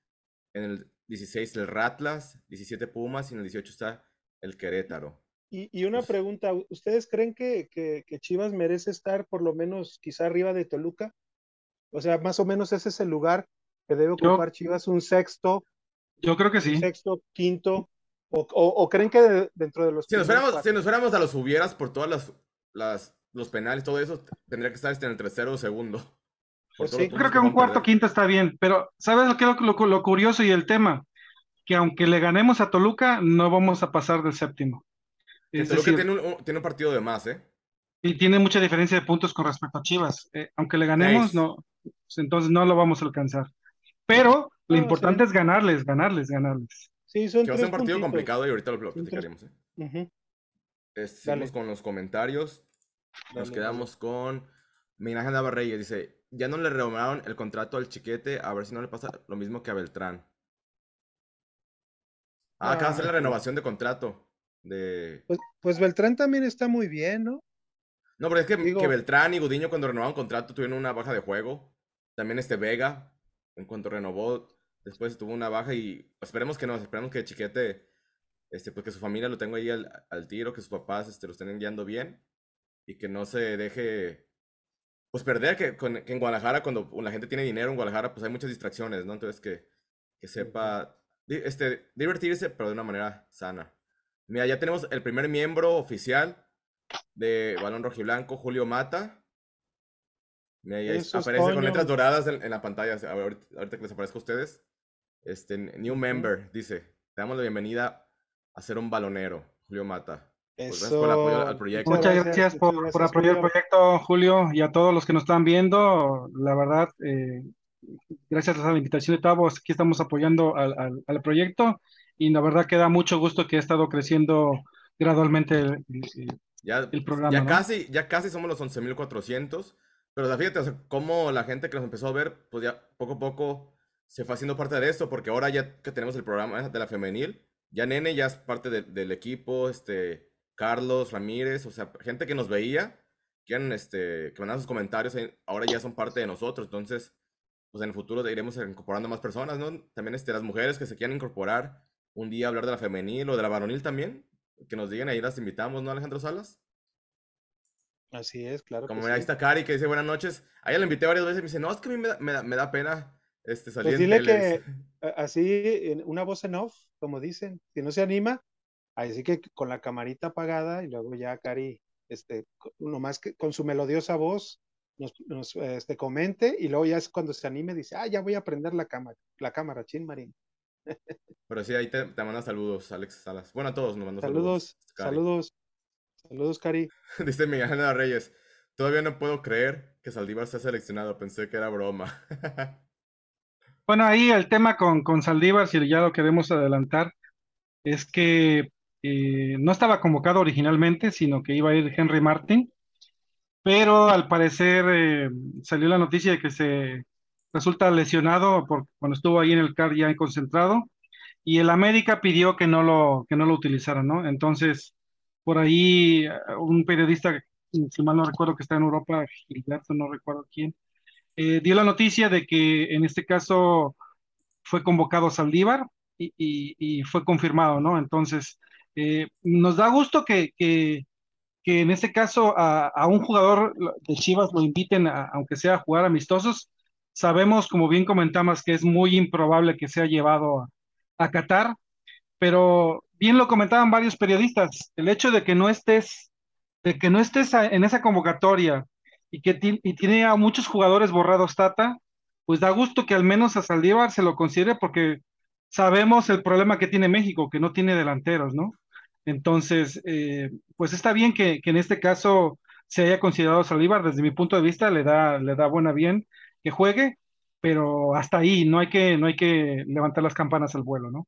en el 16 el Ratlas, 17 Pumas y en el 18 está el Querétaro. Y, y una pregunta, ¿ustedes creen que, que- que Chivas merece estar por lo menos quizá arriba de Toluca? O sea, más o menos ese es el lugar que debe Yo- ocupar Chivas, un sexto, Yo creo que un sí. sexto, quinto, o, o- o creen que de- dentro de los Si nos, fuéramos, si nos fuéramos a los hubieras por todas las, las los penales, todo eso, tendría que estar este en el tercero o segundo. Por Pues sí. Yo creo que que un cuarto quinto está bien, pero ¿sabes lo que es lo, lo- lo curioso y el tema? que aunque le ganemos a Toluca, no vamos a pasar del séptimo. Es Toluca decir, tiene un, tiene un partido de más, ¿eh? y tiene mucha diferencia de puntos con respecto a Chivas. Eh, aunque le ganemos, no, pues entonces no lo vamos a alcanzar. Pero lo No, importante sí. es ganarles, ganarles, ganarles. Sí, son Que va a ser un tres partido puntitos. complicado y ahorita lo, platicaremos, ¿eh? Eh, con los comentarios. Nos dale, quedamos con Ángel Navarreyes. Dice, ya no le renovaron el contrato al chiquete, a ver si no le pasa lo mismo que a Beltrán. Ah, acaba de hacer la renovación de contrato. De... Pues, pues Beltrán también está muy bien, ¿no? No, pero es que, Digo- que Beltrán y Gudiño cuando renovaron contrato tuvieron una baja de juego. También este Vega, en cuanto renovó, después tuvo una baja y esperemos que no, esperemos que Chiquete, este, pues que su familia lo tenga ahí al, al tiro, que sus papás este, lo estén guiando bien y que no se deje, pues perder, que, con- que en Guadalajara cuando la gente tiene dinero en Guadalajara, pues hay muchas distracciones, ¿no? Entonces que, que sepa, este, divertirse, pero de una manera sana. Mira, ya tenemos el primer miembro oficial de Balón Rojiblanco, Julio Mata. Ahí aparece con Toño. letras doradas en, en la pantalla. A ver, ahorita, ahorita que les aparezca a ustedes. Este, new member, dice. Te damos la bienvenida a ser un balonero, Julio Mata. Pues gracias por el apoyo al- proyecto. Muchas gracias, por, muchas por gracias, apoyar el Julio. proyecto, Julio, y a todos los que nos están viendo. La verdad, eh, gracias a la invitación de Tavo, aquí estamos apoyando al, al- al proyecto y la verdad que da mucho gusto que ha estado creciendo gradualmente el, el- Ya, el programa. ya ¿no? casi, ya casi somos los 11.400. Pero fíjate, o sea, cómo la gente que nos empezó a ver, pues ya poco a poco se fue haciendo parte de esto, porque ahora ya que tenemos el programa de la femenil, ya Nene ya es parte de- del equipo, este, Carlos, Ramírez, o sea, gente que nos veía, que, eran, este, que mandaban sus comentarios, eh, ahora ya son parte de nosotros, entonces, pues en el futuro iremos incorporando más personas, ¿no? También este, las mujeres que se quieran incorporar un día a hablar de la femenil o de la varonil también, que nos digan, ahí las invitamos, ¿no, Alejandro Salas? Así es, claro. Como que ahí sí. está Cari que dice buenas noches. A ella la invité varias veces y me dice, no, es que a mí me da, me da, me da pena este, salir Pues en dile tele", que así, una voz en off, como dicen, si no se anima, así que con la camarita apagada y luego ya Cari, este, nomás que con su melodiosa voz nos, nos, este, comente y luego ya es cuando se anime dice, ah, ya voy a prender la cámara, la cámara, chin marín. *laughs* Pero sí, ahí te, te manda saludos, Alex Salas. Bueno, a todos nos mandó saludos. Saludos, Cari. saludos, saludos, Cari. *laughs* Dice Miguel Ángel Reyes, todavía no puedo creer que Saldívar sea seleccionado, pensé que era broma. *laughs* Bueno, ahí el tema con, con Saldívar, si ya lo queremos adelantar, es que eh, no estaba convocado originalmente, sino que iba a ir Henry Martin, pero al parecer eh, salió la noticia de que se resulta lesionado por, cuando estuvo ahí en el CAR ya concentrado, y el América pidió que no lo, que no lo utilizara, ¿no? Entonces, por ahí eh, un periodista, si mal no recuerdo que está en Europa, Gilberto, no recuerdo quién, eh, dio la noticia de que en este caso fue convocado Saldívar y, y- fue confirmado, ¿no? Entonces, eh, nos da gusto que, que- que en este caso a, a un jugador de Chivas lo inviten, a- aunque sea a jugar amistosos. Sabemos, como bien comentamos, que es muy improbable que sea llevado a, a Qatar, pero bien lo comentaban varios periodistas, el hecho de que no estés, de que no estés en esa convocatoria y que y tiene a muchos jugadores borrados Tata, pues da gusto que al menos a Saldívar se lo considere porque sabemos el problema que tiene México, que no tiene delanteros, ¿no? Entonces, eh, pues está bien que, que en este caso se haya considerado Saldívar, desde mi punto de vista le da, le da buena bien que juegue, pero hasta ahí, no hay que, no hay que levantar las campanas al vuelo, ¿no?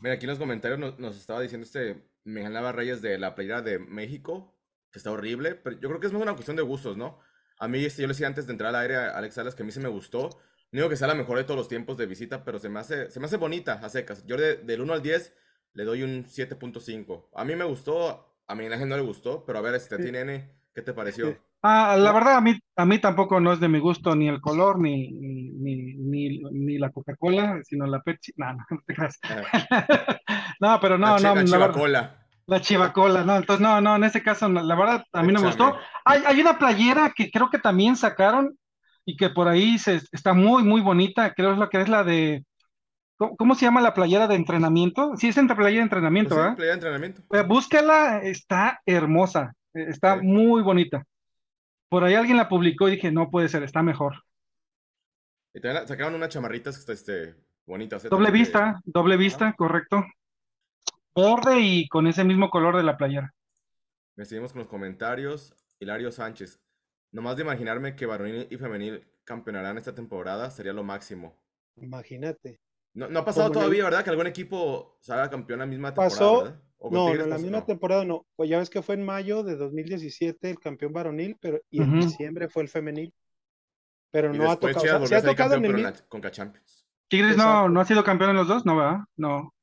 Mira, aquí en los comentarios nos, nos estaba diciendo este Miguel Nava Reyes de la playera de México, que está horrible, pero yo creo que es más una cuestión de gustos, ¿no? A mí, este, yo le decía antes de entrar al aire a Alex Salas que a mí se me gustó. No digo que sea la mejor de todos los tiempos de visita, pero se me hace, se me hace bonita a secas. Yo de- del 1 al 10 le doy un 7.5. A mí me gustó, a Ángel no le gustó, pero a ver, este, a ti, nene, ¿qué te pareció? Ah, la verdad, a mí, a mí tampoco no es de mi gusto ni el color, ni, ni, ni, ni, ni la Coca-Cola, sino la Pepsi. No, no, *laughs* no te creas. *laughs* No, pero no, la, no, la chivacola. La chivacola, no, entonces no, no, en este caso, no, la verdad, a mí no me gustó. Hay, hay una playera que creo que también sacaron y que por ahí se, está muy, muy bonita, creo es la que es la de, ¿cómo, cómo se llama la playera de entrenamiento? Sí, es entre playera de entrenamiento, Pues sí, ¿verdad? playera de entrenamiento. Búscala, está hermosa, eh, está Sí. muy bonita. Por ahí alguien la publicó y dije, no puede ser, está mejor. Y también la- sacaron unas chamarritas, este, Bonitas, ¿eh? Doble También de- vista, doble vista, correcto. Verde y con ese mismo color de la playera. Me seguimos con los comentarios. Hilario Sánchez. Nomás de imaginarme que varonil y femenil campeonarán esta temporada sería lo máximo. Imagínate. No, no ha pasado Como en el- todavía, ¿verdad? Que algún equipo salga campeón la misma temporada, Pasó- ¿verdad? ¿O con No, no, la pasó? misma No. temporada no. Pues ya ves que fue en mayo de 2017 el campeón varonil, pero y en diciembre fue el femenil. Pero Y no ha tocado. Chivas o sea, volvió sí a ha tocado en campeón, el pero en mi- la Conca Champions. Tigres no, no ha sido campeón en los dos, ¿no, verdad? No.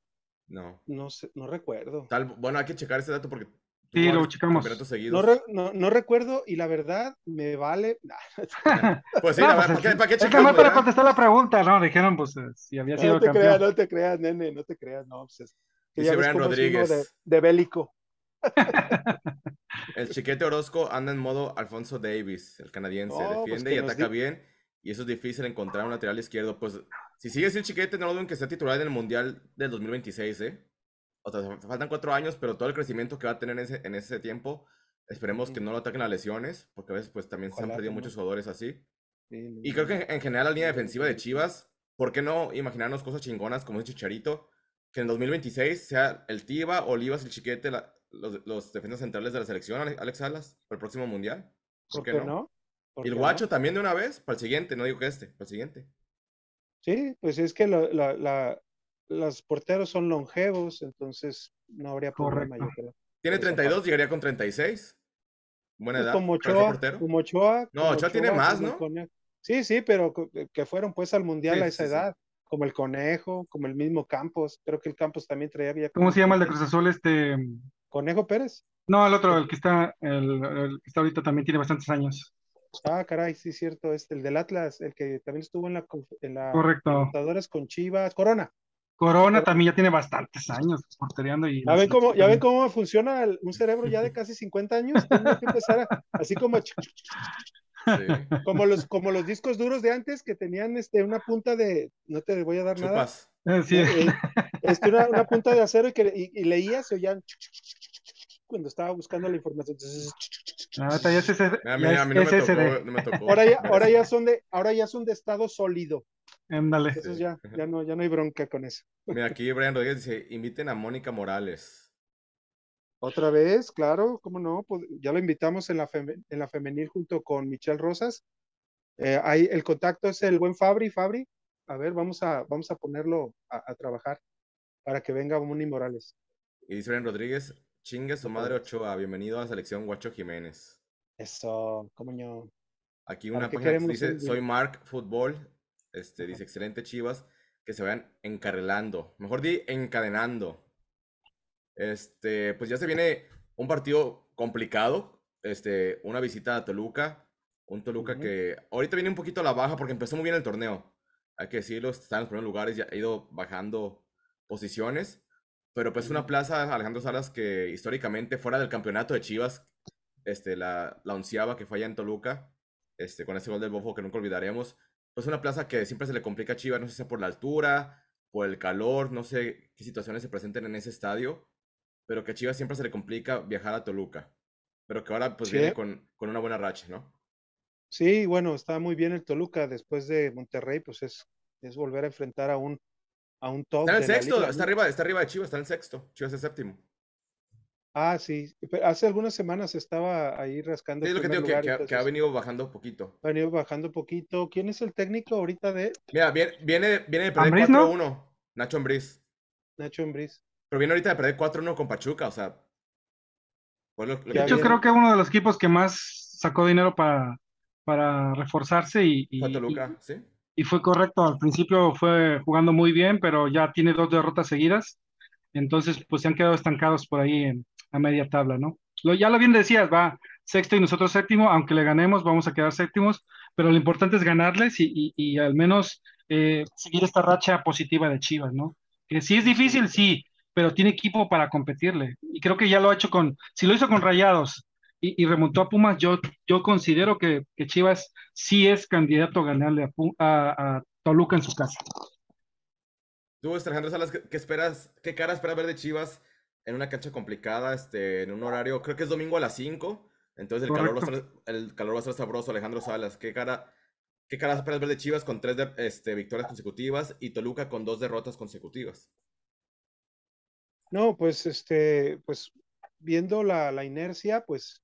No. No sé, no recuerdo. Tal, bueno, hay que checar ese dato porque Sí, lo checamos. No, re- no, no recuerdo y la verdad me vale. *laughs* Pues sí, No, la pues verdad, ¿para es- qué, para qué es que checamos, para contestar la pregunta, ¿no? Dijeron, pues, eh, si había sido No te campeón. creas, no te creas, nene, no te creas, no. Pues es- que Dice Brian uno de, Rodríguez. de bélico. *laughs* El chiquete Orozco anda en modo Alfonso Davis, el canadiense. No, pues defiende que y ataca di- bien. Y eso es difícil encontrar un lateral izquierdo. Pues si sigue así el chiquete, no duden que sea titular en el Mundial del 2026, ¿eh? O sea, fa- faltan cuatro años, pero todo el crecimiento que va a tener en ese, en ese tiempo, esperemos que no lo ataquen las lesiones, porque a veces pues también se han perdido muchos jugadores así. Sí, Y creo que en general la línea defensiva de Chivas, ¿por qué no imaginarnos cosas chingonas como ese Chicharito? Que en 2026 sea el Tiva, Olivas, el Chiquete, la- los, los defensas centrales de la selección, Ale- Alex Salas, para el próximo Mundial. ¿Por qué no? ¿Por Y el qué Guacho no? también de una vez, para el siguiente, no digo que este, para el siguiente. Sí, pues es que la, la, la- los porteros son longevos, entonces no habría problema, yo creo. Tiene Esa 32, llegaría con 36. Buena edad. como Ochoa, portero. como Ochoa. No, como Ochoa tiene más, ¿no? Sí, sí, pero co- que fueron pues al mundial Sí, a esa sí, sí. edad, como el Conejo, como el mismo Campos. Creo que el Campos también traía ya ¿Cómo se llama el de 30. Cruz Azul? Este. Conejo Pérez. No, el otro, el que está, el, el que está ahorita también tiene bastantes años. Ah, caray, sí, cierto, este, el del Atlas, el que también estuvo en la, en la Correcto. Libertadores con Chivas, Corona. Corona también ya tiene bastantes años portereando y ¿Ya ven cómo, ya ven cómo funciona el- un cerebro ya de casi 50 años? Tengo que empezar a- así como, Sí. como los, como los discos duros de antes que tenían este, una punta de, no te voy a dar nada, Chupas. Eh, sí. eh, este, una, una punta de acero y, que, y, y leías, se oían cuando estaba buscando la información. Ahora ya, ahora ya son de, ahora ya son de estado sólido. Ándale. Eso Sí. ya, ya no, ya no hay bronca con eso. Mira, *laughs* aquí Brian Rodríguez dice, inviten a Mónica Morales. Otra vez, claro, cómo no, pues, ya lo invitamos en la, feme- en la femenil junto con Michelle Rosas. Eh, ahí el contacto es el buen Fabri, Fabri. A ver, vamos a, vamos a ponerlo a, a trabajar para que venga Moni Morales. Y dice Brian Rodríguez, chingue su madre Ochoa, bienvenido a la selección Guacho Jiménez. Eso, cómo no. Aquí ¿Para una página que dice, soy Mark Fútbol, este, dice, excelente Chivas, que se vayan encarrilando, mejor di, encadenando. Este, pues ya se viene un partido complicado, este, una visita a Toluca, un Toluca Ujú. que ahorita viene un poquito a la baja porque empezó muy bien el torneo, hay que decirlo, está en los primeros lugares y ha ido bajando posiciones, pero pues una Ujú. plaza, Alejandro Salas, que históricamente fuera del campeonato de Chivas, este, la, la onceava que fue allá en Toluca, este, con ese gol del Bofo que nunca olvidaremos, pues una plaza que siempre se le complica a Chivas, no sé si sea por la altura, por el calor, no sé qué situaciones se presenten en ese estadio, pero que a Chivas siempre se le complica viajar a Toluca, pero que ahora pues Sí. viene con, con una buena racha, ¿no? Sí, bueno, está muy bien el Toluca después de Monterrey, pues es, es volver a enfrentar a un, a un top Está en el sexto, está arriba, está arriba de Chivas, está en el sexto, Chivas es séptimo. Ah, sí, pero hace algunas semanas estaba ahí rascando Sí, es el lo que digo, que, lugar, que ha- que ha entonces venido bajando poquito. ha venido bajando un poquito. ¿Quién es el técnico ahorita de Mira, viene, viene, viene de perder ¿Ambriz, no? 4-1, Nacho Ambriz. Nacho Ambriz? Pero viene ahorita de perder 4-1 con Pachuca, o sea. fue lo- lo que Ya De hecho, creo que uno de los equipos que más sacó dinero para, para reforzarse y, y- Fue y- Toluca, ¿sí? y fue correcto. Al principio fue jugando muy bien, pero ya tiene dos derrotas seguidas. Entonces, pues se han quedado estancados por ahí en, a media tabla, ¿no? Ya lo bien decías, va sexto y nosotros séptimo, aunque le ganemos, vamos a quedar séptimos, pero lo importante es ganarles y, al menos eh, seguir esta racha positiva de Chivas, ¿no? Que sí es difícil, sí, pero tiene equipo para competirle. Y creo que ya lo ha hecho con, si lo hizo con Rayados y, remontó a Pumas, yo, yo considero que, Chivas sí es candidato a ganarle a, a- a Toluca en su casa. Tú, Alejandro Salas, ¿qué, qué esperas? ¿Qué cara esperas ver de Chivas en una cancha complicada, este, en un horario, creo que es domingo a las 5, entonces el calor, va a estar, el calor va a estar sabroso, Alejandro Salas, ¿qué cara ¿Qué caras esperas ver de Chivas con tres este, victorias consecutivas y Toluca con dos derrotas consecutivas? No, pues este, pues viendo la, la inercia, pues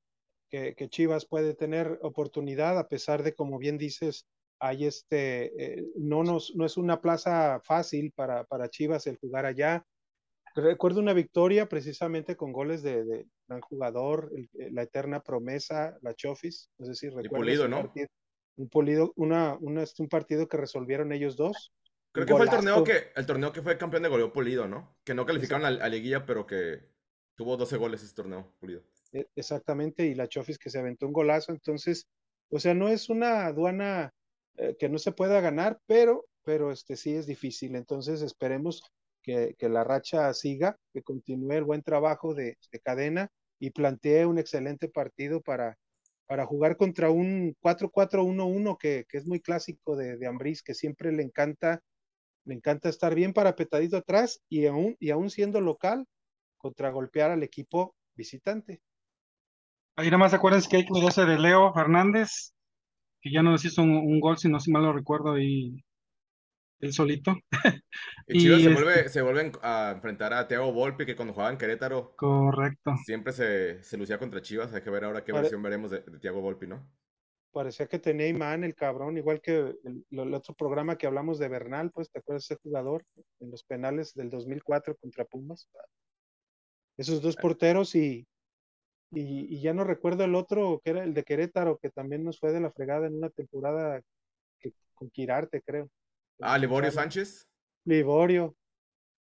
que, que, Chivas puede tener oportunidad, a pesar de, como bien dices, hay este, eh, no, nos, no es una plaza fácil para, para Chivas el jugar allá. Recuerdo una victoria precisamente con goles de, de gran jugador, el, la eterna promesa, la Chofis, no sé si recuerdas. Pulido, ¿no? Partido, un Pulido, una, una, un partido que resolvieron ellos dos. Creo que fue el torneo que, el torneo que fue campeón de goleo Pulido, ¿no? Que no calificaron a, a, Liguilla, pero que tuvo 12 goles ese torneo Pulido. E, exactamente, y la Chofis que se aventó un golazo, entonces, o sea, no es una aduana eh, que no se pueda ganar, pero, pero este sí es difícil, entonces esperemos que, que, la racha siga, que continúe el buen trabajo de, de cadena y plantee un excelente partido para, para jugar contra un 4-4-1-1 que, que, es muy clásico de, de Ambriz, que siempre le encanta, le encanta estar bien parapetadito atrás y aún, y aún siendo local, contragolpear al equipo visitante. Ahí nada más acuérdense que hay que de Leo Fernández, que ya no nos hizo un, un gol, si no si mal lo recuerdo, y él solito. *laughs* Y Chivas y se, este... vuelve, se vuelven a enfrentar a Thiago Volpi, que cuando jugaba en Querétaro. Correcto. Siempre se, se lucía contra Chivas. Hay que ver ahora qué Pare... versión veremos de, de Thiago Volpi, ¿no? Parecía que tenía imán el cabrón, igual que el, el, otro programa que hablamos de Bernal, pues, ¿te acuerdas de ese jugador en los penales del 2004 contra Pumas? Esos dos porteros y, y, y, ya no recuerdo el otro, que era el de Querétaro, que también nos fue de la fregada en una temporada que, con Quirarte, creo. Ah, Liborio Sánchez. Liborio.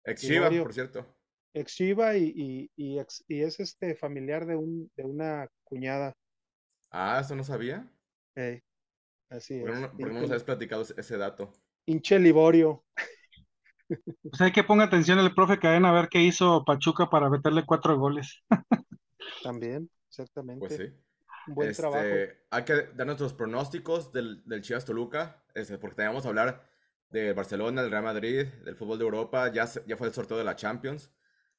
Ex Chiva, Liborio, por cierto. Ex Chiva y, y, y, ex, y, es este familiar de, un, de una cuñada. Ah, eso no sabía. Hey, así ¿Por es. No, ¿Por qué no nos habías platicado ese dato? Hinche Liborio. Pues hay que ponga atención el profe Cadena a ver qué hizo Pachuca para meterle cuatro goles. *laughs* También, exactamente. Pues sí. Un buen este, trabajo. Hay que dar nuestros pronósticos del, del Chivas Toluca, este, porque teníamos que hablar de Barcelona, del Real Madrid, del fútbol de Europa, ya, ya fue el sorteo de la Champions.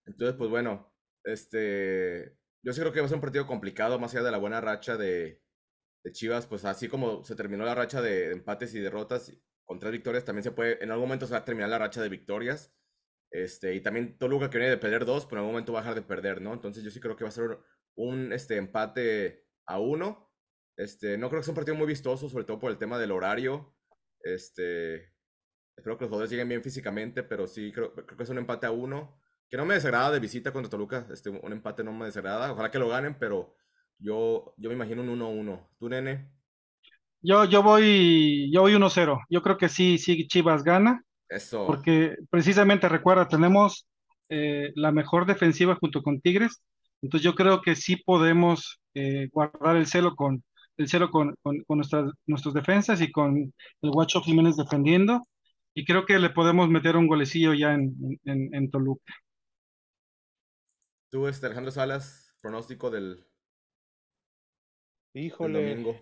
Entonces, pues bueno, este, yo sí creo que va a ser un partido complicado, más allá de la buena racha de, de Chivas, pues así como se terminó la racha de empates y derrotas con tres victorias, también se puede, en algún momento se va a terminar la racha de victorias. Este, y también Toluca que viene de perder dos, pero en algún momento va a dejar de perder, ¿no? Entonces yo sí creo que va a ser un este, empate a uno. Este, no creo que sea un partido muy vistoso, sobre todo por el tema del horario. Este, espero que los jugadores lleguen bien físicamente, pero sí creo, creo, que es un empate a uno. Que no me desagrada de visita contra Toluca. Este, un empate no me desagrada. Ojalá que lo ganen, pero yo, yo me imagino un 1-1. ¿Tú, nene? Yo, yo voy, yo voy 1-0. Yo creo que sí, sí, Chivas gana. Eso. Porque precisamente recuerda, tenemos eh, la mejor defensiva junto con Tigres. Entonces yo creo que sí podemos eh, guardar el celo con el celo con, con, con nuestras, nuestras defensas y con el Guacho Jiménez defendiendo. Y creo que le podemos meter un golecillo ya en, en, en Toluca. Tú, este, Alejandro Salas, pronóstico del, Híjole. del domingo.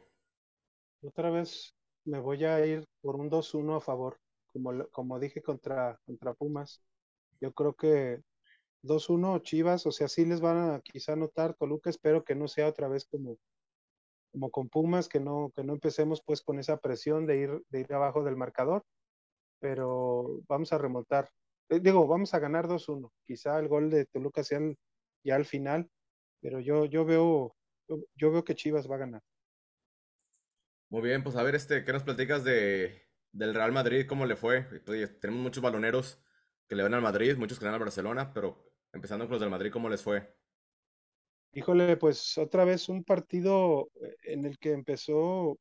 Otra vez me voy a ir por un 2-1 a favor, como, como dije contra, contra Pumas. Yo creo que 2-1 Chivas, o sea, sí les van a quizá notar Toluca, espero que no sea otra vez como, como con Pumas, que no, que no empecemos pues con esa presión de ir, de ir abajo del marcador, pero vamos a remontar. Eh, digo, vamos a ganar 2-1. Quizá el gol de Toluca sea el, ya al final, pero yo, yo veo, yo, yo, veo que Chivas va a ganar. Muy bien, pues a ver, este, ¿qué nos platicas de, del Real Madrid? ¿Cómo le fue? Pues, tenemos muchos baloneros que le van al Madrid, muchos que le van al Barcelona, pero empezando con los del Madrid, ¿cómo les fue? Híjole, pues otra vez un partido eh, en el que empezó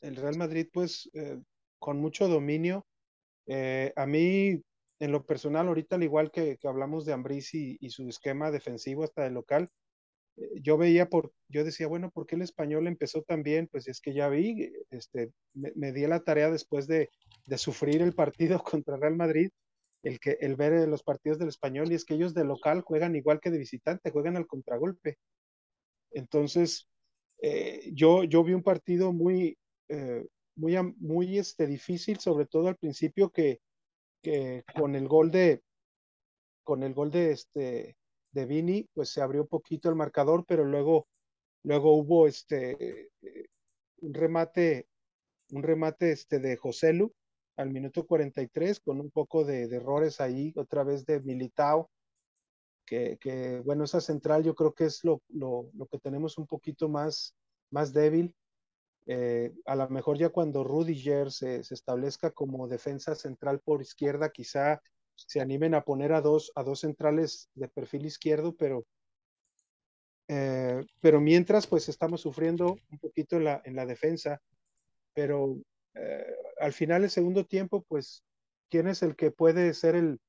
el Real Madrid, pues eh, con mucho dominio. Eh, a mí, en lo personal, ahorita al igual que, hablamos de Ambriz y, su esquema defensivo hasta el local, eh, yo veía por, yo decía, bueno, ¿por qué el español empezó tan bien? Pues es que ya vi, este, me, di la tarea después de, de sufrir el partido *laughs* contra Real Madrid, el, que, el ver los partidos del español y es que ellos de local juegan igual que de visitante, juegan al contragolpe. Entonces, eh, yo, vi un partido muy, eh, muy, muy este, difícil, sobre todo al principio que, que con el gol de, con el gol de este, de Vini, pues se abrió un poquito el marcador, pero luego, luego hubo este, un remate un remate este de Joselu al minuto 43 con un poco de, errores ahí, otra vez de Militao, que, que, bueno, esa central yo creo que es lo, lo, lo que tenemos un poquito más, más débil. Eh, a lo mejor ya cuando Rudiger se, se, establezca como defensa central por izquierda, quizá se animen a poner a dos, a dos centrales de perfil izquierdo, pero, eh, pero mientras pues estamos sufriendo un poquito en la, en la defensa, pero eh, al final el segundo tiempo, pues, ¿quién es el que puede ser el,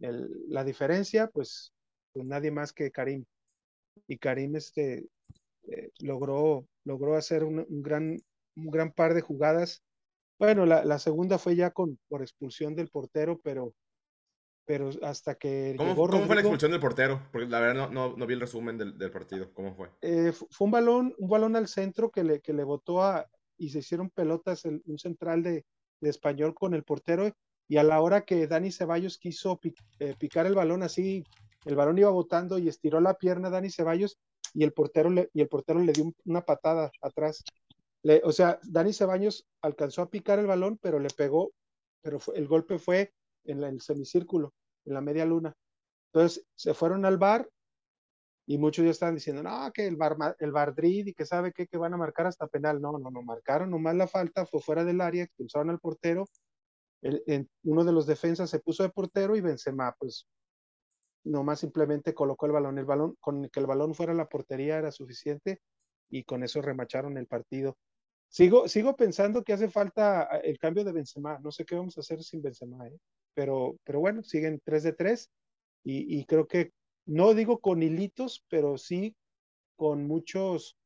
el, la diferencia? Pues, pues, nadie más que Karim. Y Karim este, logró, logró hacer un, un, gran, un gran par de jugadas. Bueno, la, la, segunda fue ya con, por expulsión del portero, pero, pero hasta que ¿Cómo, llegó ¿cómo fue la expulsión del portero? Porque la verdad no, no, no vi el resumen del, del partido. ¿Cómo fue? Eh, fue un balón, un balón al centro que le, que le botó a, y se hicieron pelotas el, un central de, de, español con el portero y a la hora que Dani Ceballos quiso eh, picar el balón así, el balón iba botando y estiró la pierna Dani Ceballos y el portero le, y el portero le dio una patada atrás. Le, o sea, Dani Ceballos alcanzó a picar el balón, pero le pegó, pero el golpe fue en, en, el semicírculo, en la media luna. Entonces se fueron al bar y muchos ya estaban diciendo, no, que el, bar, el Bardrid y que sabe qué, que van a marcar hasta penal. No, no, no, marcaron nomás la falta, fue fuera del área, expulsaron al portero. El, el, uno de los defensas se puso de portero y Benzema, pues, nomás simplemente colocó el balón. El balón, con que el balón fuera la portería era suficiente y con eso remacharon el partido. Sigo, sigo pensando que hace falta el cambio de Benzema. No sé qué vamos a hacer sin Benzema, ¿eh? pero, pero bueno, siguen 3 de 3 y, y creo que no digo con hilitos, pero sí con muchos,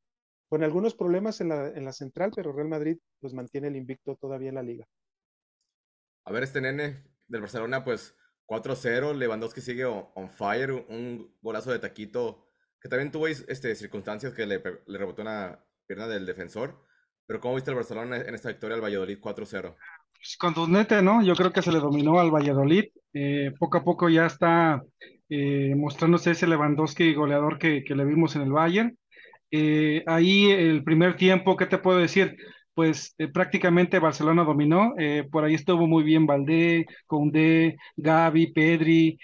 con algunos problemas en la, en la central, pero Real Madrid pues mantiene el invicto todavía en la liga. A ver, este nene del Barcelona, pues 4-0, Lewandowski sigue on fire, un golazo de taquito, que también tuvo este, circunstancias que le, le rebotó una pierna del defensor, pero ¿cómo viste el Barcelona en esta victoria al Valladolid 4-0? Pues contundente, ¿no? Yo creo que se le dominó al Valladolid, eh, poco a poco ya está eh, mostrándose ese Lewandowski goleador que, que, le vimos en el Bayern. Eh, ahí el primer tiempo, ¿qué te puedo decir? Pues eh, prácticamente Barcelona dominó, por ahí estuvo muy bien Valdé, Koundé, Gaby, Pedri,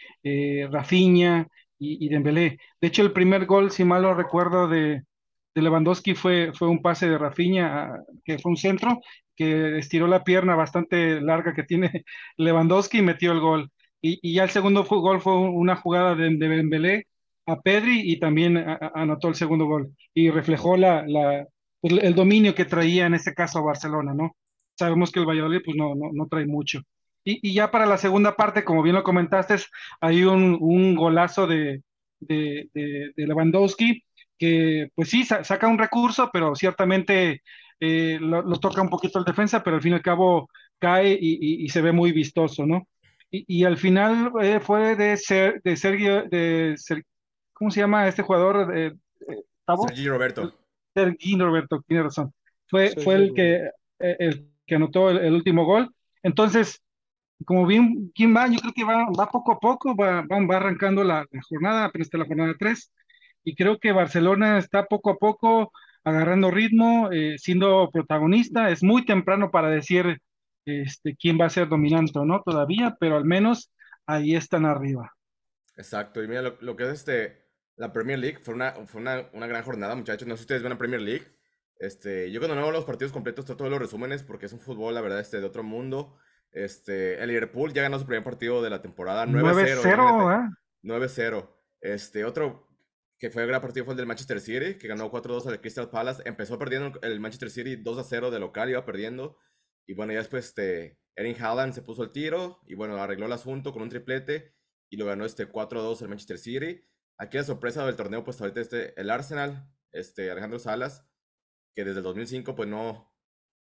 Rafinha y, y, Dembélé. De hecho, el primer gol, si mal lo recuerdo, de, de Lewandowski fue, fue un pase de Rafinha, que fue un centro, que estiró la pierna bastante larga que tiene *laughs* Lewandowski y metió el gol. Y, y, ya el segundo gol fue una jugada de, de Dembélé a Pedri y también anotó el segundo gol y reflejó la, pues, el dominio que traía en este caso Barcelona, ¿no? Sabemos que el Valladolid pues no, no, no trae mucho. Y, y, ya para la segunda parte, como bien lo comentaste, hay un, un golazo de, de, de, de, Lewandowski que pues sí, sa saca un recurso, pero ciertamente eh, lo, lo, toca un poquito el defensa, pero al fin y al cabo cae y, y se ve muy vistoso, ¿no? Y, y, al final eh, fue de ser de Sergio de ser, ¿cómo se llama este jugador? de eh, Sergi Roberto. Sergi Roberto, tiene razón. Fue, sí, fue el que eh, el que anotó el, el, último gol. Entonces, como bien, ¿quién va? Yo creo que va, va poco a poco, va, va, va arrancando la, la, jornada, apenas está la jornada 3, y creo que Barcelona está poco a poco agarrando ritmo, eh, siendo protagonista. Es muy temprano para decir este, quién va a ser dominante o no todavía, pero al menos ahí están arriba. Exacto, y mira, lo, lo que es este, la Premier League fue, una, fue una, una, gran jornada, muchachos. No sé si ustedes ven la Premier League. Este, yo cuando no veo los partidos completos trato de los resúmenes porque es un fútbol, la verdad, este, de otro mundo. Este, el Liverpool ya ganó su primer partido de la temporada 9-0. 9-0. Este, otro que fue el gran partido fue el del Manchester City, que ganó 4-2 al Crystal Palace. Empezó perdiendo el Manchester City 2-0 de local, iba perdiendo. Y bueno, ya después este, Erin Haaland se puso el tiro y bueno, arregló el asunto con un triplete y lo ganó este 4-2 el Manchester City. Aquí la sorpresa del torneo, pues ahorita este, el Arsenal, este, Alejandro Salas, que desde el 2005 pues no,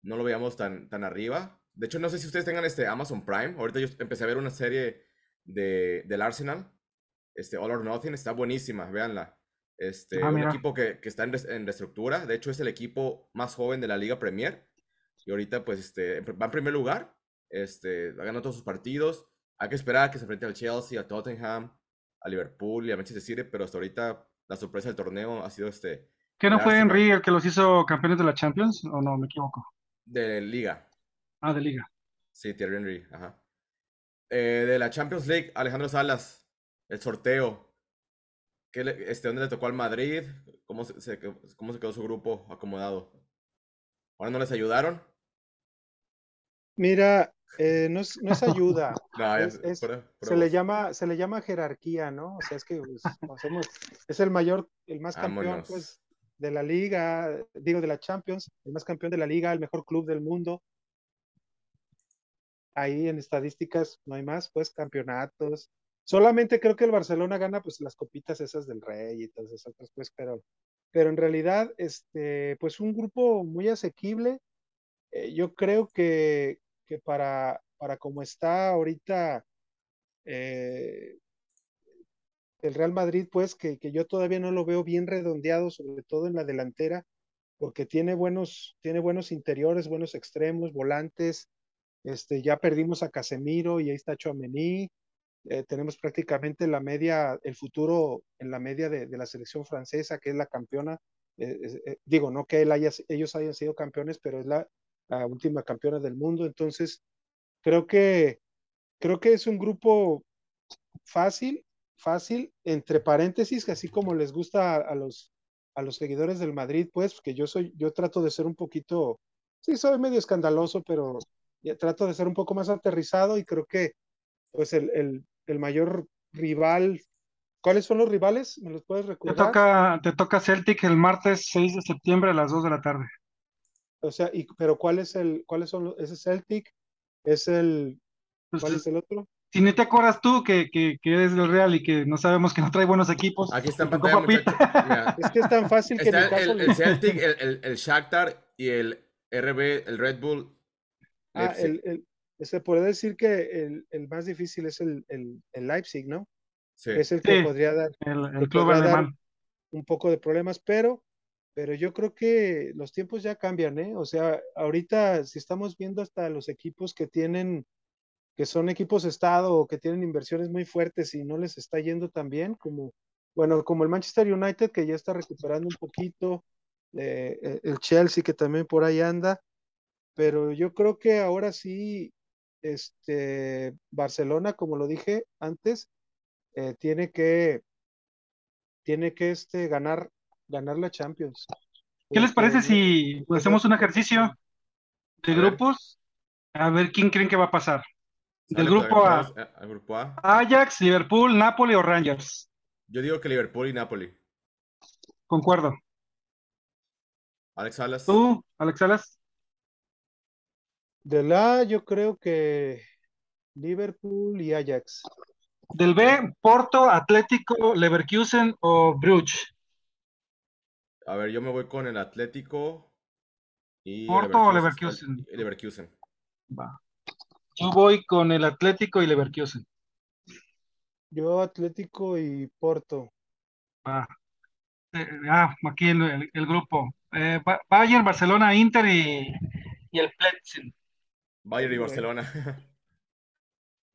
no lo veíamos tan, tan arriba. De hecho, no sé si ustedes tengan este Amazon Prime. Ahorita yo empecé a ver una serie de, del Arsenal, este All or Nothing, está buenísima, véanla. Este, ah, un equipo que, que está en, en reestructura. De hecho, es el equipo más joven de la Liga Premier y ahorita pues este, va en primer lugar, este, ha ganado todos sus partidos, hay que esperar a que se enfrente al Chelsea, al Tottenham, a Liverpool y a Manchester City, pero hasta ahorita la sorpresa del torneo ha sido este... ¿Que no fue Henry el que los hizo campeones de la Champions o no, me equivoco? De Liga. Ah, de liga. Sí, Thierry Henry, ajá. Eh, de la Champions League, Alejandro Salas, el sorteo. ¿Qué le- este, ¿Dónde le tocó al Madrid? ¿Cómo se, se- cómo se quedó su grupo acomodado? ¿Ahora no les ayudaron? Mira, eh, no es, no es ayuda, *laughs* No, Es- es- se le llama, se le llama jerarquía, ¿no? O sea, es que pues, *laughs* hacemos- es el mayor, el más campeón, pues, de la liga, digo, de la Champions, el más campeón de la liga, el mejor club del mundo. Ahí en estadísticas no hay más, pues, campeonatos. Solamente creo que el Barcelona gana, pues, las copitas esas del Rey y todas esas otras, pues, pero, pero en realidad, este, pues, un grupo muy asequible. Eh, yo creo que, que para, para como está ahorita eh, el Real Madrid, pues que, que, yo todavía no lo veo bien redondeado, sobre todo en la delantera, porque tiene buenos, tiene buenos interiores, buenos extremos, volantes. Este, ya perdimos a Casemiro y ahí está Chouameni. Eh, tenemos prácticamente la media, el futuro en la media de, de la selección francesa, que es la campeona. Eh, digo, no que haya, ellos hayan sido campeones, pero es la, la última campeona del mundo. Entonces, creo que, creo que es un grupo fácil, fácil, entre paréntesis, así como les gusta a, a, los, a los seguidores del Madrid, pues, que yo soy, yo trato de ser un poquito, sí, soy medio escandaloso, pero trato de ser un poco más aterrizado y creo que, pues, el, el, el mayor rival, ¿cuáles son los rivales? ¿Me los puedes recordar? Te toca, te toca Celtic el martes 6 de septiembre a las 2 de la tarde. O sea, y, pero ¿cuál es el, cuáles son los, ese Celtic? Es el, Pues, ¿cuál es el otro? Si ni te acuerdas tú que, que, que eres del Real y que no sabemos que no trae buenos equipos. Aquí está en pantalla. Mira, *laughs* Es que es tan fácil que está caso el, el Celtic, el, el, el Shakhtar y el RB, el Red Bull. Ah, el, el, se puede decir que el, el más difícil es el, el, el Leipzig, ¿no? Sí. Es el que Sí. podría dar El, club podría dar alemán. un poco de problemas, pero, pero yo creo que los tiempos ya cambian, ¿eh? O sea, ahorita si estamos viendo hasta los equipos que tienen, que son equipos estado o que tienen inversiones muy fuertes y no les está yendo tan bien, como, bueno, como el Manchester United que ya está recuperando un poquito, eh, el Chelsea que también por ahí anda, pero yo creo que ahora sí, este, Barcelona, como lo dije antes, eh, tiene que, tiene que este, ganar, ganar la Champions. ¿Qué les Porque parece si hacemos no- un ejercicio de A ver. grupos? A ver quién creen que va a pasar. Del grupo A, pues, eh, grupo A. Ajax, Liverpool, Napoli o Rangers. Yo digo que Liverpool y Napoli. Concuerdo. Alex Salas. ¿Tú, Alex Salas? De la, yo creo que Liverpool y Ajax. Del B, Porto, Atlético, Leverkusen o Bruges. A ver, yo me voy con el Atlético y ¿Porto o Leverkusen. Leverkusen? el- Leverkusen. Va. Yo voy con el Atlético y Leverkusen. Yo Atlético y Porto. Va. Eh, ah, aquí el, el- el grupo. Eh, Ba- Bayern, Barcelona, Inter y, y el Pletzen. Bayern y. Barcelona.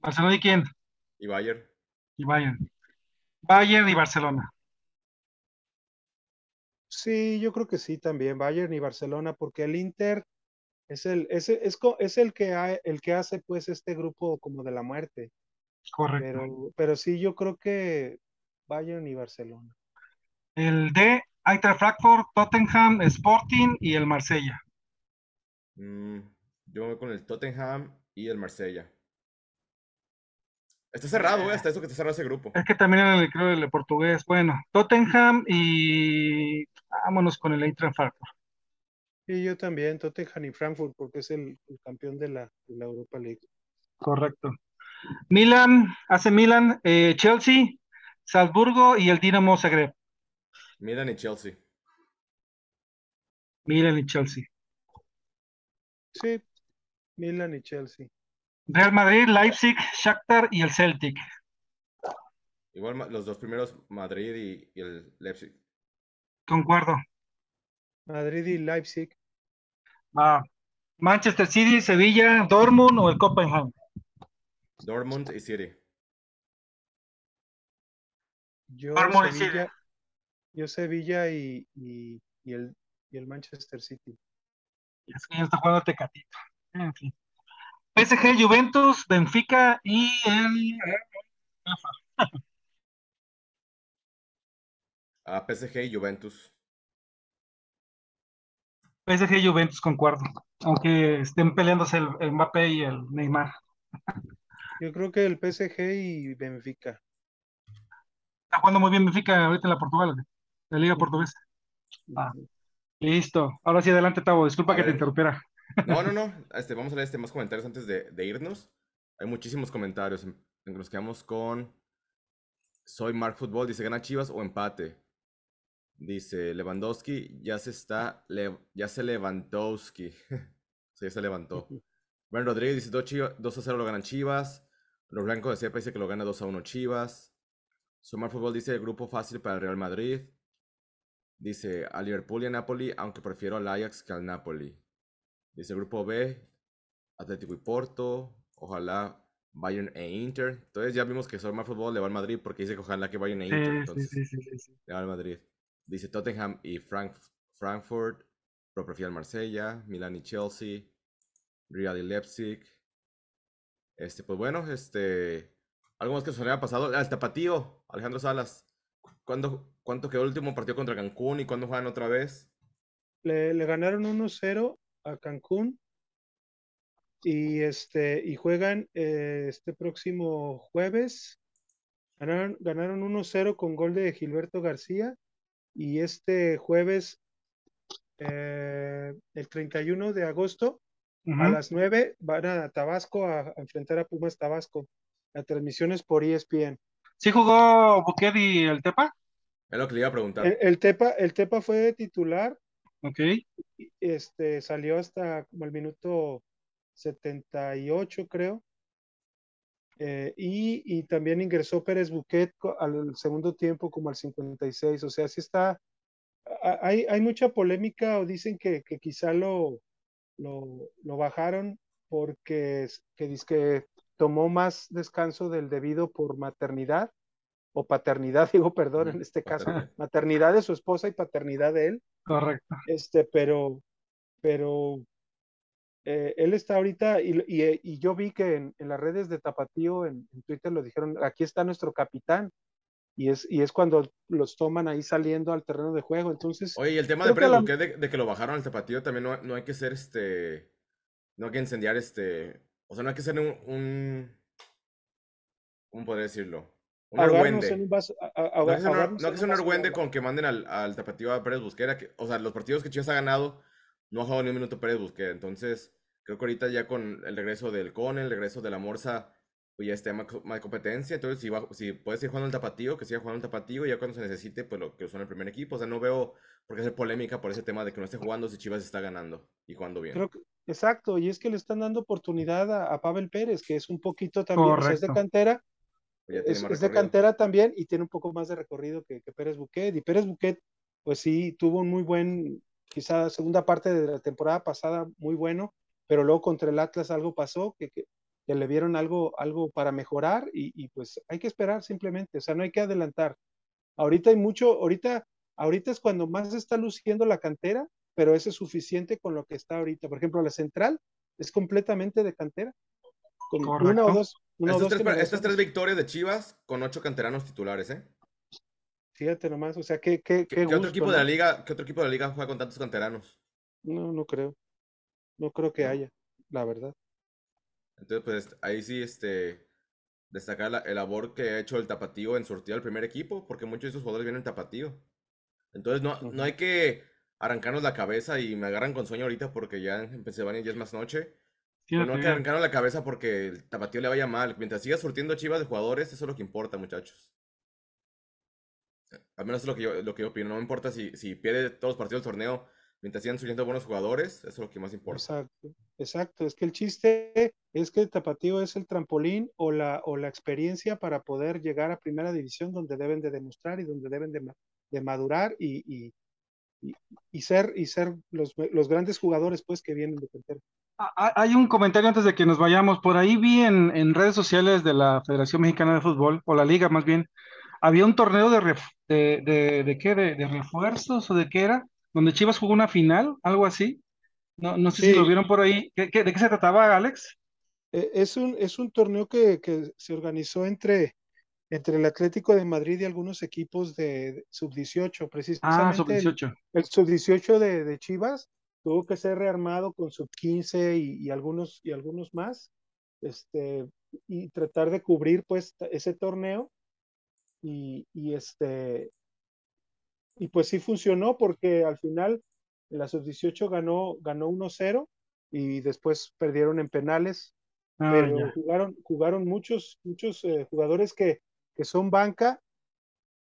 ¿Barcelona y quién? y Bayern. Y Bayern. Bayern y Barcelona. Sí, yo creo que sí también, Bayern y Barcelona, porque el Inter es el, es, es, es el que ha- el que hace pues este grupo como de la muerte. Correcto. Pero, pero sí, yo creo que Bayern y Barcelona. El D, Eintracht Frankfurt, Tottenham, Sporting y el Marsella. Mm, yo me voy con el Tottenham y el Marsella. Está cerrado, güey, hasta eso que está cerrado ese grupo. Es que también el, creo el portugués. Bueno, Tottenham y vámonos con el Eintracht Frankfurt. Y yo también, Tottenham y Frankfurt, porque es el, el campeón de la, de la Europa League. Correcto. Milan, hace Milan, eh, Chelsea, Salzburgo y el Dinamo Zagreb. Milan y Chelsea. Milan y Chelsea. Sí, Milan y Chelsea. Real Madrid, Leipzig, Shakhtar y el Celtic. Igual los dos primeros, Madrid y, y el Leipzig. Concuerdo. Madrid y Leipzig. Va. Manchester City, Sevilla, Dortmund o el Copenhagen. Dortmund y City. Yo Dortmund y Sevilla, yo Sevilla y, y, y el, y el Manchester City. Es que ya está jugando Tecatito. En fin. PSG, Juventus, Benfica y el... A PSG y Juventus. PSG y Juventus, concuerdo. Aunque estén peleándose el, el Mbappé y el Neymar. Yo creo que el PSG y Benfica. Está jugando muy bien Benfica ahorita en la Portugal, la Liga Portuguesa. Ah, listo. Ahora sí, adelante, Tavo. Disculpa A que te interrumpiera. No, no, no. Este, vamos a leer este, más comentarios antes de, de irnos. Hay muchísimos comentarios. En, en que nos quedamos con. Soy Mark Football. Dice: ¿Gana Chivas o empate? Dice Lewandowski. Ya se está. le- ya se Lewandowski. *laughs* sí, ya se levantó. *laughs* Ben Rodríguez dice: 2, Chiva- 2 a 0 lo ganan Chivas. Los blancos de Cepa dice que lo gana 2 a 1 Chivas. Soy Mark Football dice: grupo fácil para el Real Madrid. Dice: a Liverpool y a Napoli, aunque prefiero al Ajax que al Napoli. Dice grupo B, Atlético y Porto, ojalá Bayern e Inter. Entonces ya vimos que Soy Más Fútbol le va al Madrid porque dice que ojalá que Bayern e Inter. Sí, sí, Entonces sí, le va al Madrid. Dice Tottenham y Frank- Frankfurt, al Marsella, Milán y Chelsea, Real y Leipzig. Este, pues bueno, este, algo más que se había pasado. Al Tapatío, Alejandro Salas. ¿Cuándo, ¿Cuánto quedó el último partido contra Cancún y cuándo juegan otra vez? Le, le ganaron 1-0 a Cancún y este y juegan eh, este próximo jueves. Ganaron, ganaron 1-0 con gol de Gilberto García y este jueves, eh, el 31 de agosto, a las 9 van a Tabasco a, a enfrentar a Pumas Tabasco. La transmisión es por ESPN. ¿Sí jugó y el Tepa? Es lo que le iba a preguntar. El, el Tepa, el Tepa fue titular Ok. este, salió hasta como el minuto 78, creo. Eh, y, y también ingresó Pérez Buquet al segundo tiempo como al 56. O sea, sí está. Hay, hay mucha polémica o dicen que, que quizá lo, lo, lo bajaron porque que dizque tomó más descanso del debido por maternidad o paternidad, *laughs* digo, perdón, en este caso, maternidad de su esposa y paternidad de él Correcto. este, pero, pero eh, él está ahorita y, y- y yo vi que en, en las redes de Tapatío, en, en Twitter lo dijeron, aquí está nuestro capitán, y es, y es cuando los toman ahí saliendo al terreno de juego, entonces, Oye, y el tema de Pérez la- de que lo bajaron al tapatío también no, no hay que ser este. No hay que incendiar este. O sea, no hay que ser un. un ¿Cómo podría decirlo? Un ahogarnos argüende. en un vaso, a- a- No que un no que un vaso de argüende agua. con que manden al, al tapatío a Pérez Busquera. Que, o sea, los partidos que Chivas ha ganado, no ha jugado ni un minuto Pérez Busquera. Entonces, creo que ahorita ya con el regreso del Cone, el regreso de la Morsa, pues ya está más, más competencia. Entonces, si, va, si puede seguir jugando el tapatío, que siga jugando el tapatío. Y ya cuando se necesite, pues lo que son el primer equipo. O sea, no veo por qué hacer polémica por ese tema de que no esté jugando si Chivas está ganando y jugando bien. Creo que, exacto, y es que le están dando oportunidad a, a Pavel Pérez, que es un poquito también, o sea, es de cantera, es, de cantera también y tiene un poco más de recorrido que, que Pérez Buquet. Y Pérez Buquet, pues sí, tuvo un muy buen, quizá segunda parte de la temporada pasada, muy bueno, pero luego contra el Atlas algo pasó, que, que, que le vieron algo, algo para mejorar y, y, pues hay que esperar simplemente, o sea, no hay que adelantar. Ahorita hay mucho, ahorita, ahorita es cuando más está luciendo la cantera, pero eso es suficiente con lo que está ahorita. Por ejemplo, la central es completamente de cantera, con una o Correcto. dos. Una o Estas dos tres, estas generaciones. tres victorias de Chivas con ocho canteranos titulares, ¿eh? Fíjate nomás, o sea, qué, qué, ¿Qué, otro equipo ¿no? de la liga, qué otro equipo de la liga juega con tantos canteranos? No, no creo. No creo que haya, la verdad. Entonces, pues ahí sí, este, destacar la, el labor que ha hecho el Tapatío en surtir al primer equipo, porque muchos de esos jugadores vienen Tapatío. Entonces, no, no hay que arrancarnos la cabeza y me agarran con sueño ahorita porque ya en Pensilvania ya es más noche. Sí, no hay que bien. arrancarnos la cabeza porque el Tapatío le vaya mal. Mientras siga surtiendo Chivas de jugadores, eso es lo que importa, muchachos. Al menos es lo que yo, lo que yo opino. No me importa si, si pierde todos los partidos del torneo. Mientras sigan surgiendo buenos jugadores, eso es lo que más importa. Exacto, exacto. Es que el chiste es que el tapatío es el trampolín o la, o la experiencia para poder llegar a primera división donde deben de demostrar y donde deben de, de madurar y, y, y- y ser, y ser los, los grandes jugadores pues que vienen de cantera. Ah, ah, Hay un comentario antes de que nos vayamos. Por ahí vi en, en redes sociales de la Federación Mexicana de Fútbol, o la Liga más bien, había un torneo de, ref- de, de, de qué, de, de refuerzos o de qué era, donde Chivas jugó una final, algo así. No, no sé si lo vieron por ahí. ¿Qué- qué- de qué se trataba, Alex? E, es un, es un torneo que, que se organizó entre, entre el Atlético de Madrid y algunos equipos de sub-18, Ah, precisamente sub el, 18. el sub-18 de, de Chivas tuvo que ser rearmado con sub-15 y, y algunos, y algunos más, este, y tratar de cubrir pues ese torneo y, y este, y pues sí funcionó porque al final la sub-18 ganó, ganó 1-0 y después perdieron en penales, Ah, pero ya. jugaron, jugaron muchos, muchos eh, jugadores que, que son banca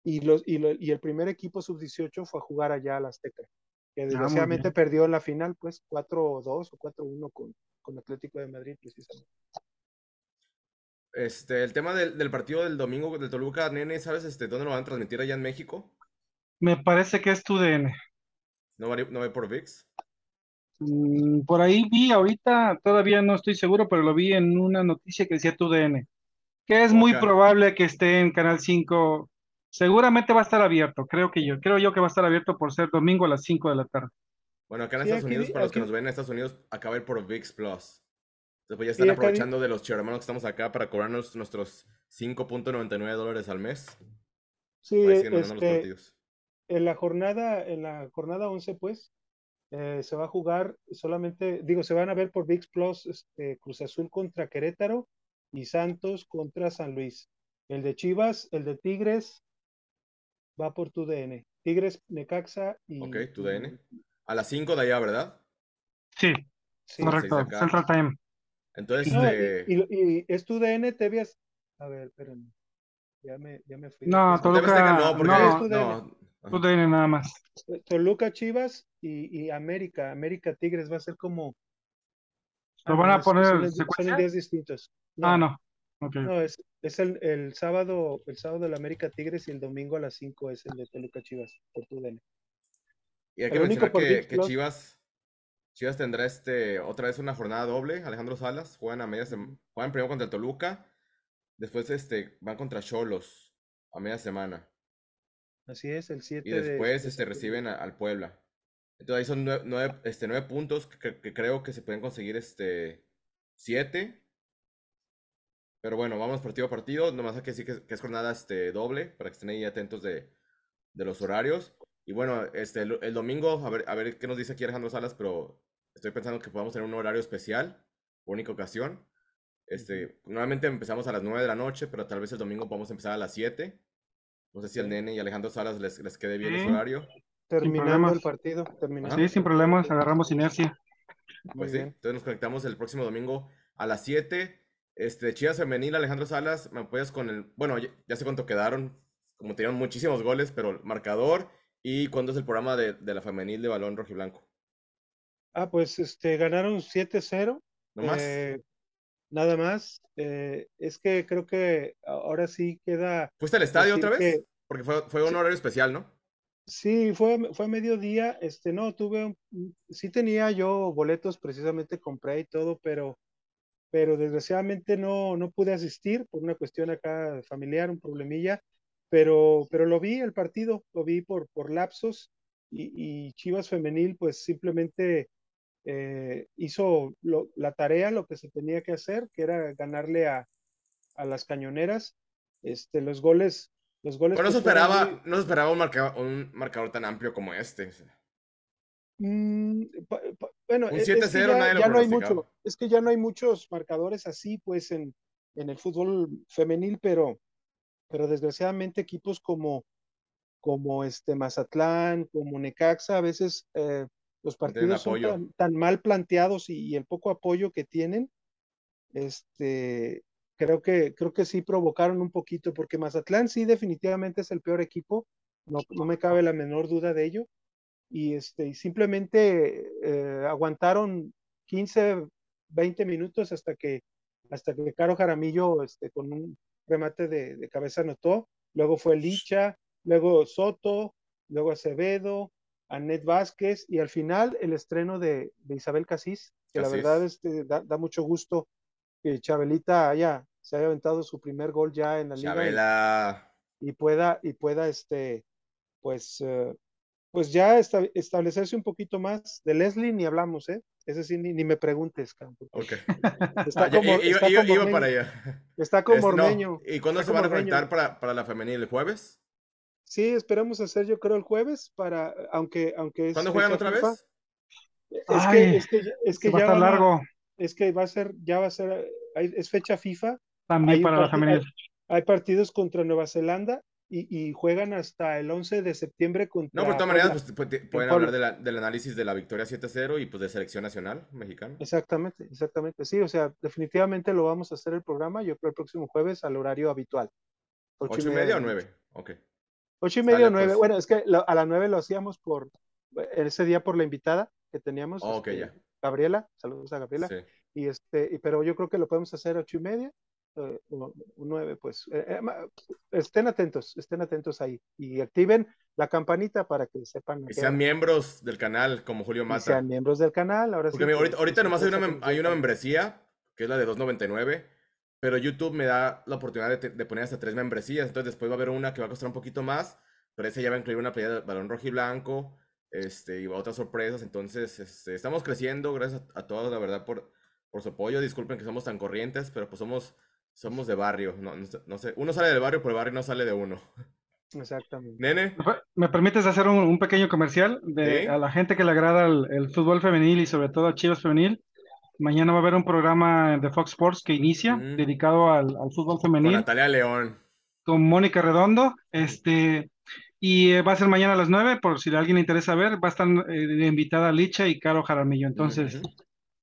y, los, y, lo- y el primer equipo sub-18 fue a jugar allá a la Azteca, que Ah, desgraciadamente perdió en la final, pues 4-2 o 4-1 con, con Atlético de Madrid, precisamente. Este, el tema del, del partido del domingo del Toluca, nene, ¿sabes este, dónde lo van a transmitir allá en México? Me parece que es tu DN. ¿No va, no va por VIX? Mm, por ahí vi ahorita, todavía no estoy seguro, pero lo vi en una noticia que decía tu DN, que es muy probable que esté en Canal 5. Seguramente va a estar abierto, creo que yo, creo yo que va a estar abierto por ser domingo a las 5 de la tarde. Bueno, acá en Sí, Estados aquí Unidos, para los que aquí- nos ven en Estados Unidos, acaba de ir por VIX Plus. Entonces, pues ya están aprovechando de los hermanos que estamos acá para cobrarnos nuestros 5.99 dólares al mes. Sí, este, en la jornada, en la jornada 11, pues, eh, se va a jugar solamente, digo, se van a ver por VIX Plus, este, Cruz Azul contra Querétaro y Santos contra San Luis. El de Chivas, el de Tigres va por tu DN. Tigres, Necaxa y... Ok, tu DN. A las 5 de allá, ¿verdad? Sí, sí. Correcto. Central Time. Entonces, No, este, y, y- y es tu DN, te habías... A ver, espérame. Ya me, ya me fui. No. Toluca, no, porque no, tu no. tu. DN nada más. Toluca, Chivas y, y América. América Tigres va a ser como... ¿Lo van a es- poner son, en en- son en secuencia? días distintos. Ah, no. Ok. No, es, es el, el sábado, el sábado el América Tigres y el domingo a las 5 es el de Toluca Chivas, por tu DN. Y hay El que único mencionar que, que. Chivas, Chivas tendrá este, otra vez una jornada doble. Alejandro Salas juegan a media semana. Juegan primero contra el Toluca. Después este, van contra Cholos a media semana. Así es, el 7 Y de- después de este, reciben a- al Puebla. Entonces ahí son nueve, nueve, este, nueve puntos que, que creo que se pueden conseguir este, siete. Pero bueno, vamos partido a partido. Nomás hay que decir que, que es jornada este, doble para que estén ahí atentos de, de los horarios. Y bueno, este, el, el domingo, a ver, a ver qué nos dice aquí Alejandro Salas, pero estoy pensando que podamos tener un horario especial, única ocasión. Este, Normalmente empezamos a las 9 de la noche, pero tal vez el domingo podamos empezar a las 7. No sé si al. Nene y Alejandro Salas les, les quede bien ese Sí. horario. Terminando problemas. el partido. Terminando Sí, el sin problemas, agarramos inercia. Muy Pues sí, bien. entonces nos conectamos el próximo domingo a las 7. Este, Chivas Femenil, Alejandro Salas, me apoyas con el. Bueno, ya, ya sé cuánto quedaron, como tenían muchísimos goles, pero el marcador y cuándo es el programa de, de la Femenil de Balón Rojiblanco. Ah, pues este, ganaron 7-0. ¿No más? eh, nada más. Eh, es que creo que ahora sí queda. ¿Fuiste al estadio otra vez? que- Porque fue, fue un Sí. horario especial, ¿no? Sí, fue, fue a mediodía, este, no, tuve, un- sí tenía yo boletos, precisamente compré y todo, pero, pero desgraciadamente no, no pude asistir por una cuestión acá familiar, un problemilla, pero, pero lo vi el partido, lo vi por, por lapsos y, y Chivas Femenil pues simplemente eh, hizo lo- la tarea, lo que se tenía que hacer, que era ganarle a, a las cañoneras, este, los goles, los goles Pero no se esperaba, muy- no se esperaba un marcador, un marcador tan amplio como este. Mm, bueno, Un e- es que 7-0 ya, no hay mucho, es que ya no hay muchos marcadores así, pues, en, en el fútbol femenil, pero, pero desgraciadamente equipos como, como este Mazatlán, como Necaxa, a veces eh, los partidos son tan, tan mal planteados y, y el poco apoyo que tienen, este, creo que, creo que sí provocaron un poquito, porque Mazatlán sí definitivamente es el peor equipo, no, no me cabe la menor duda de ello y, este, y simplemente eh, aguantaron 15, 20 minutos hasta que, hasta que Caro Jaramillo este, con un remate de, de cabeza anotó, luego fue Licha, luego Soto, luego Acevedo, Anet Vázquez y al final el estreno de, de Isabel Casís, que la verdad este, da, da mucho gusto que Chabelita haya, se haya aventado su primer gol ya en la liga y- y pueda, y pueda este, pues, eh, Pues ya esta- establecerse un poquito más de Leslie ni hablamos, ¿eh? Ese sí, ni, ni me preguntes, campo. Ok. *laughs* Está Ah, ya, como, iba, está iba- como iba para allá. Está como Es- no, ormeño. ¿Y cuándo está se van a conectar para, para la femenil? ¿El jueves? Sí, esperamos hacer, yo creo, el jueves para, aunque, aunque es ¿Cuándo juegan otra FIFA. vez? Es Ay, que, es que, ya- es que Se va a ya largo es que va a ser, ya va a ser, hay- es fecha FIFA, también hay, para la femenil. hay- hay partidos contra Nueva Zelanda y, y juegan hasta el 11 de septiembre contra No, por todas maneras, pues, pu- pueden Puebla. hablar de la- del análisis de la victoria 7-0 y pues de selección nacional mexicana. Exactamente, exactamente. Sí, o sea, definitivamente lo vamos a hacer el programa, yo creo el próximo jueves al horario habitual. ¿Ocho y media o nueve? Ok. Ocho y media o nueve. pues. Bueno, es que lo- a las nueve lo hacíamos por ese día por la invitada que teníamos, Oh, ok, este, ya. Gabriela, saludos a Gabriela. Sí. Y este, pero yo creo que lo podemos hacer ocho y media, eh, o, o nueve, pues. Eh, eh, estén atentos, estén atentos ahí y activen la campanita para que sepan que sean miembros del canal como Julio Mata. sean miembros del canal. Ahora Porque sí, mira, pues, ahorita, ahorita nomás hay una, hay una membresía, que es la de 2.99, pero YouTube me da la oportunidad de, de poner hasta tres membresías. Entonces después va a haber una que va a costar un poquito más, pero esa ya va a incluir una playera de balón rojo y blanco, este, y otras sorpresas. Entonces este, estamos creciendo, gracias a, a todos, la verdad, por, por su apoyo. Disculpen que somos tan corrientes, pero pues somos, somos de barrio. No, no sé- no sé, uno sale del barrio, pero el barrio no sale de uno. Exactamente. Nene, ¿Me permites hacer un, un pequeño comercial de Sí. a la gente que le agrada el, el fútbol femenil y sobre todo a Chivas femenil? Mañana va a haber un programa de Fox Sports que inicia Mm. dedicado al, al fútbol con femenil Natalia León. con Mónica Redondo. Este, y eh, va a ser mañana a las 9, por si a alguien le interesa ver. Va a estar eh, invitada Licha y Caro Jaramillo. Entonces, Ujú.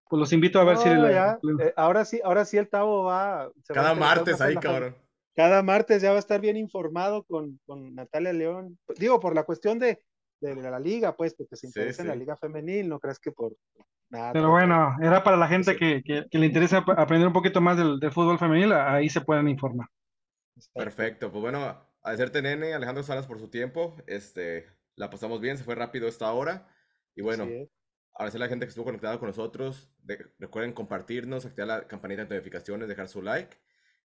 Pues los invito a ver si No, ya, eh, ahora sí, ahora sí el Tavo va. Cada martes ahí, cabrón. Cada martes ya va a estar bien informado con, con Natalia León. Digo, por la cuestión de, de la liga, pues, porque se Sí, interesa en la sí. liga femenil, no crees que por nada. Pero bueno, era para la gente Sí. que, que- que le interesa ap- aprender un poquito más del, del fútbol femenil, ahí se pueden informar. Perfecto, pues bueno, agradecerte nene, Alejandro Salas por su tiempo, este, la pasamos bien, se fue rápido esta hora, y bueno. Agradecer a la gente que estuvo conectada con nosotros, de- recuerden compartirnos, activar la campanita de notificaciones, dejar su like,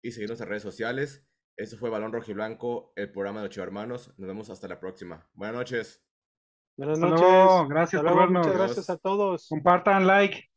y seguirnos en redes sociales, esto fue Balón Rojo y Blanco, el programa de Ocho Hermanos, nos vemos hasta la próxima, buenas noches. Buenas Hasta noches. luego, gracias Hasta por. Muchas gracias a todos. Compartan, like.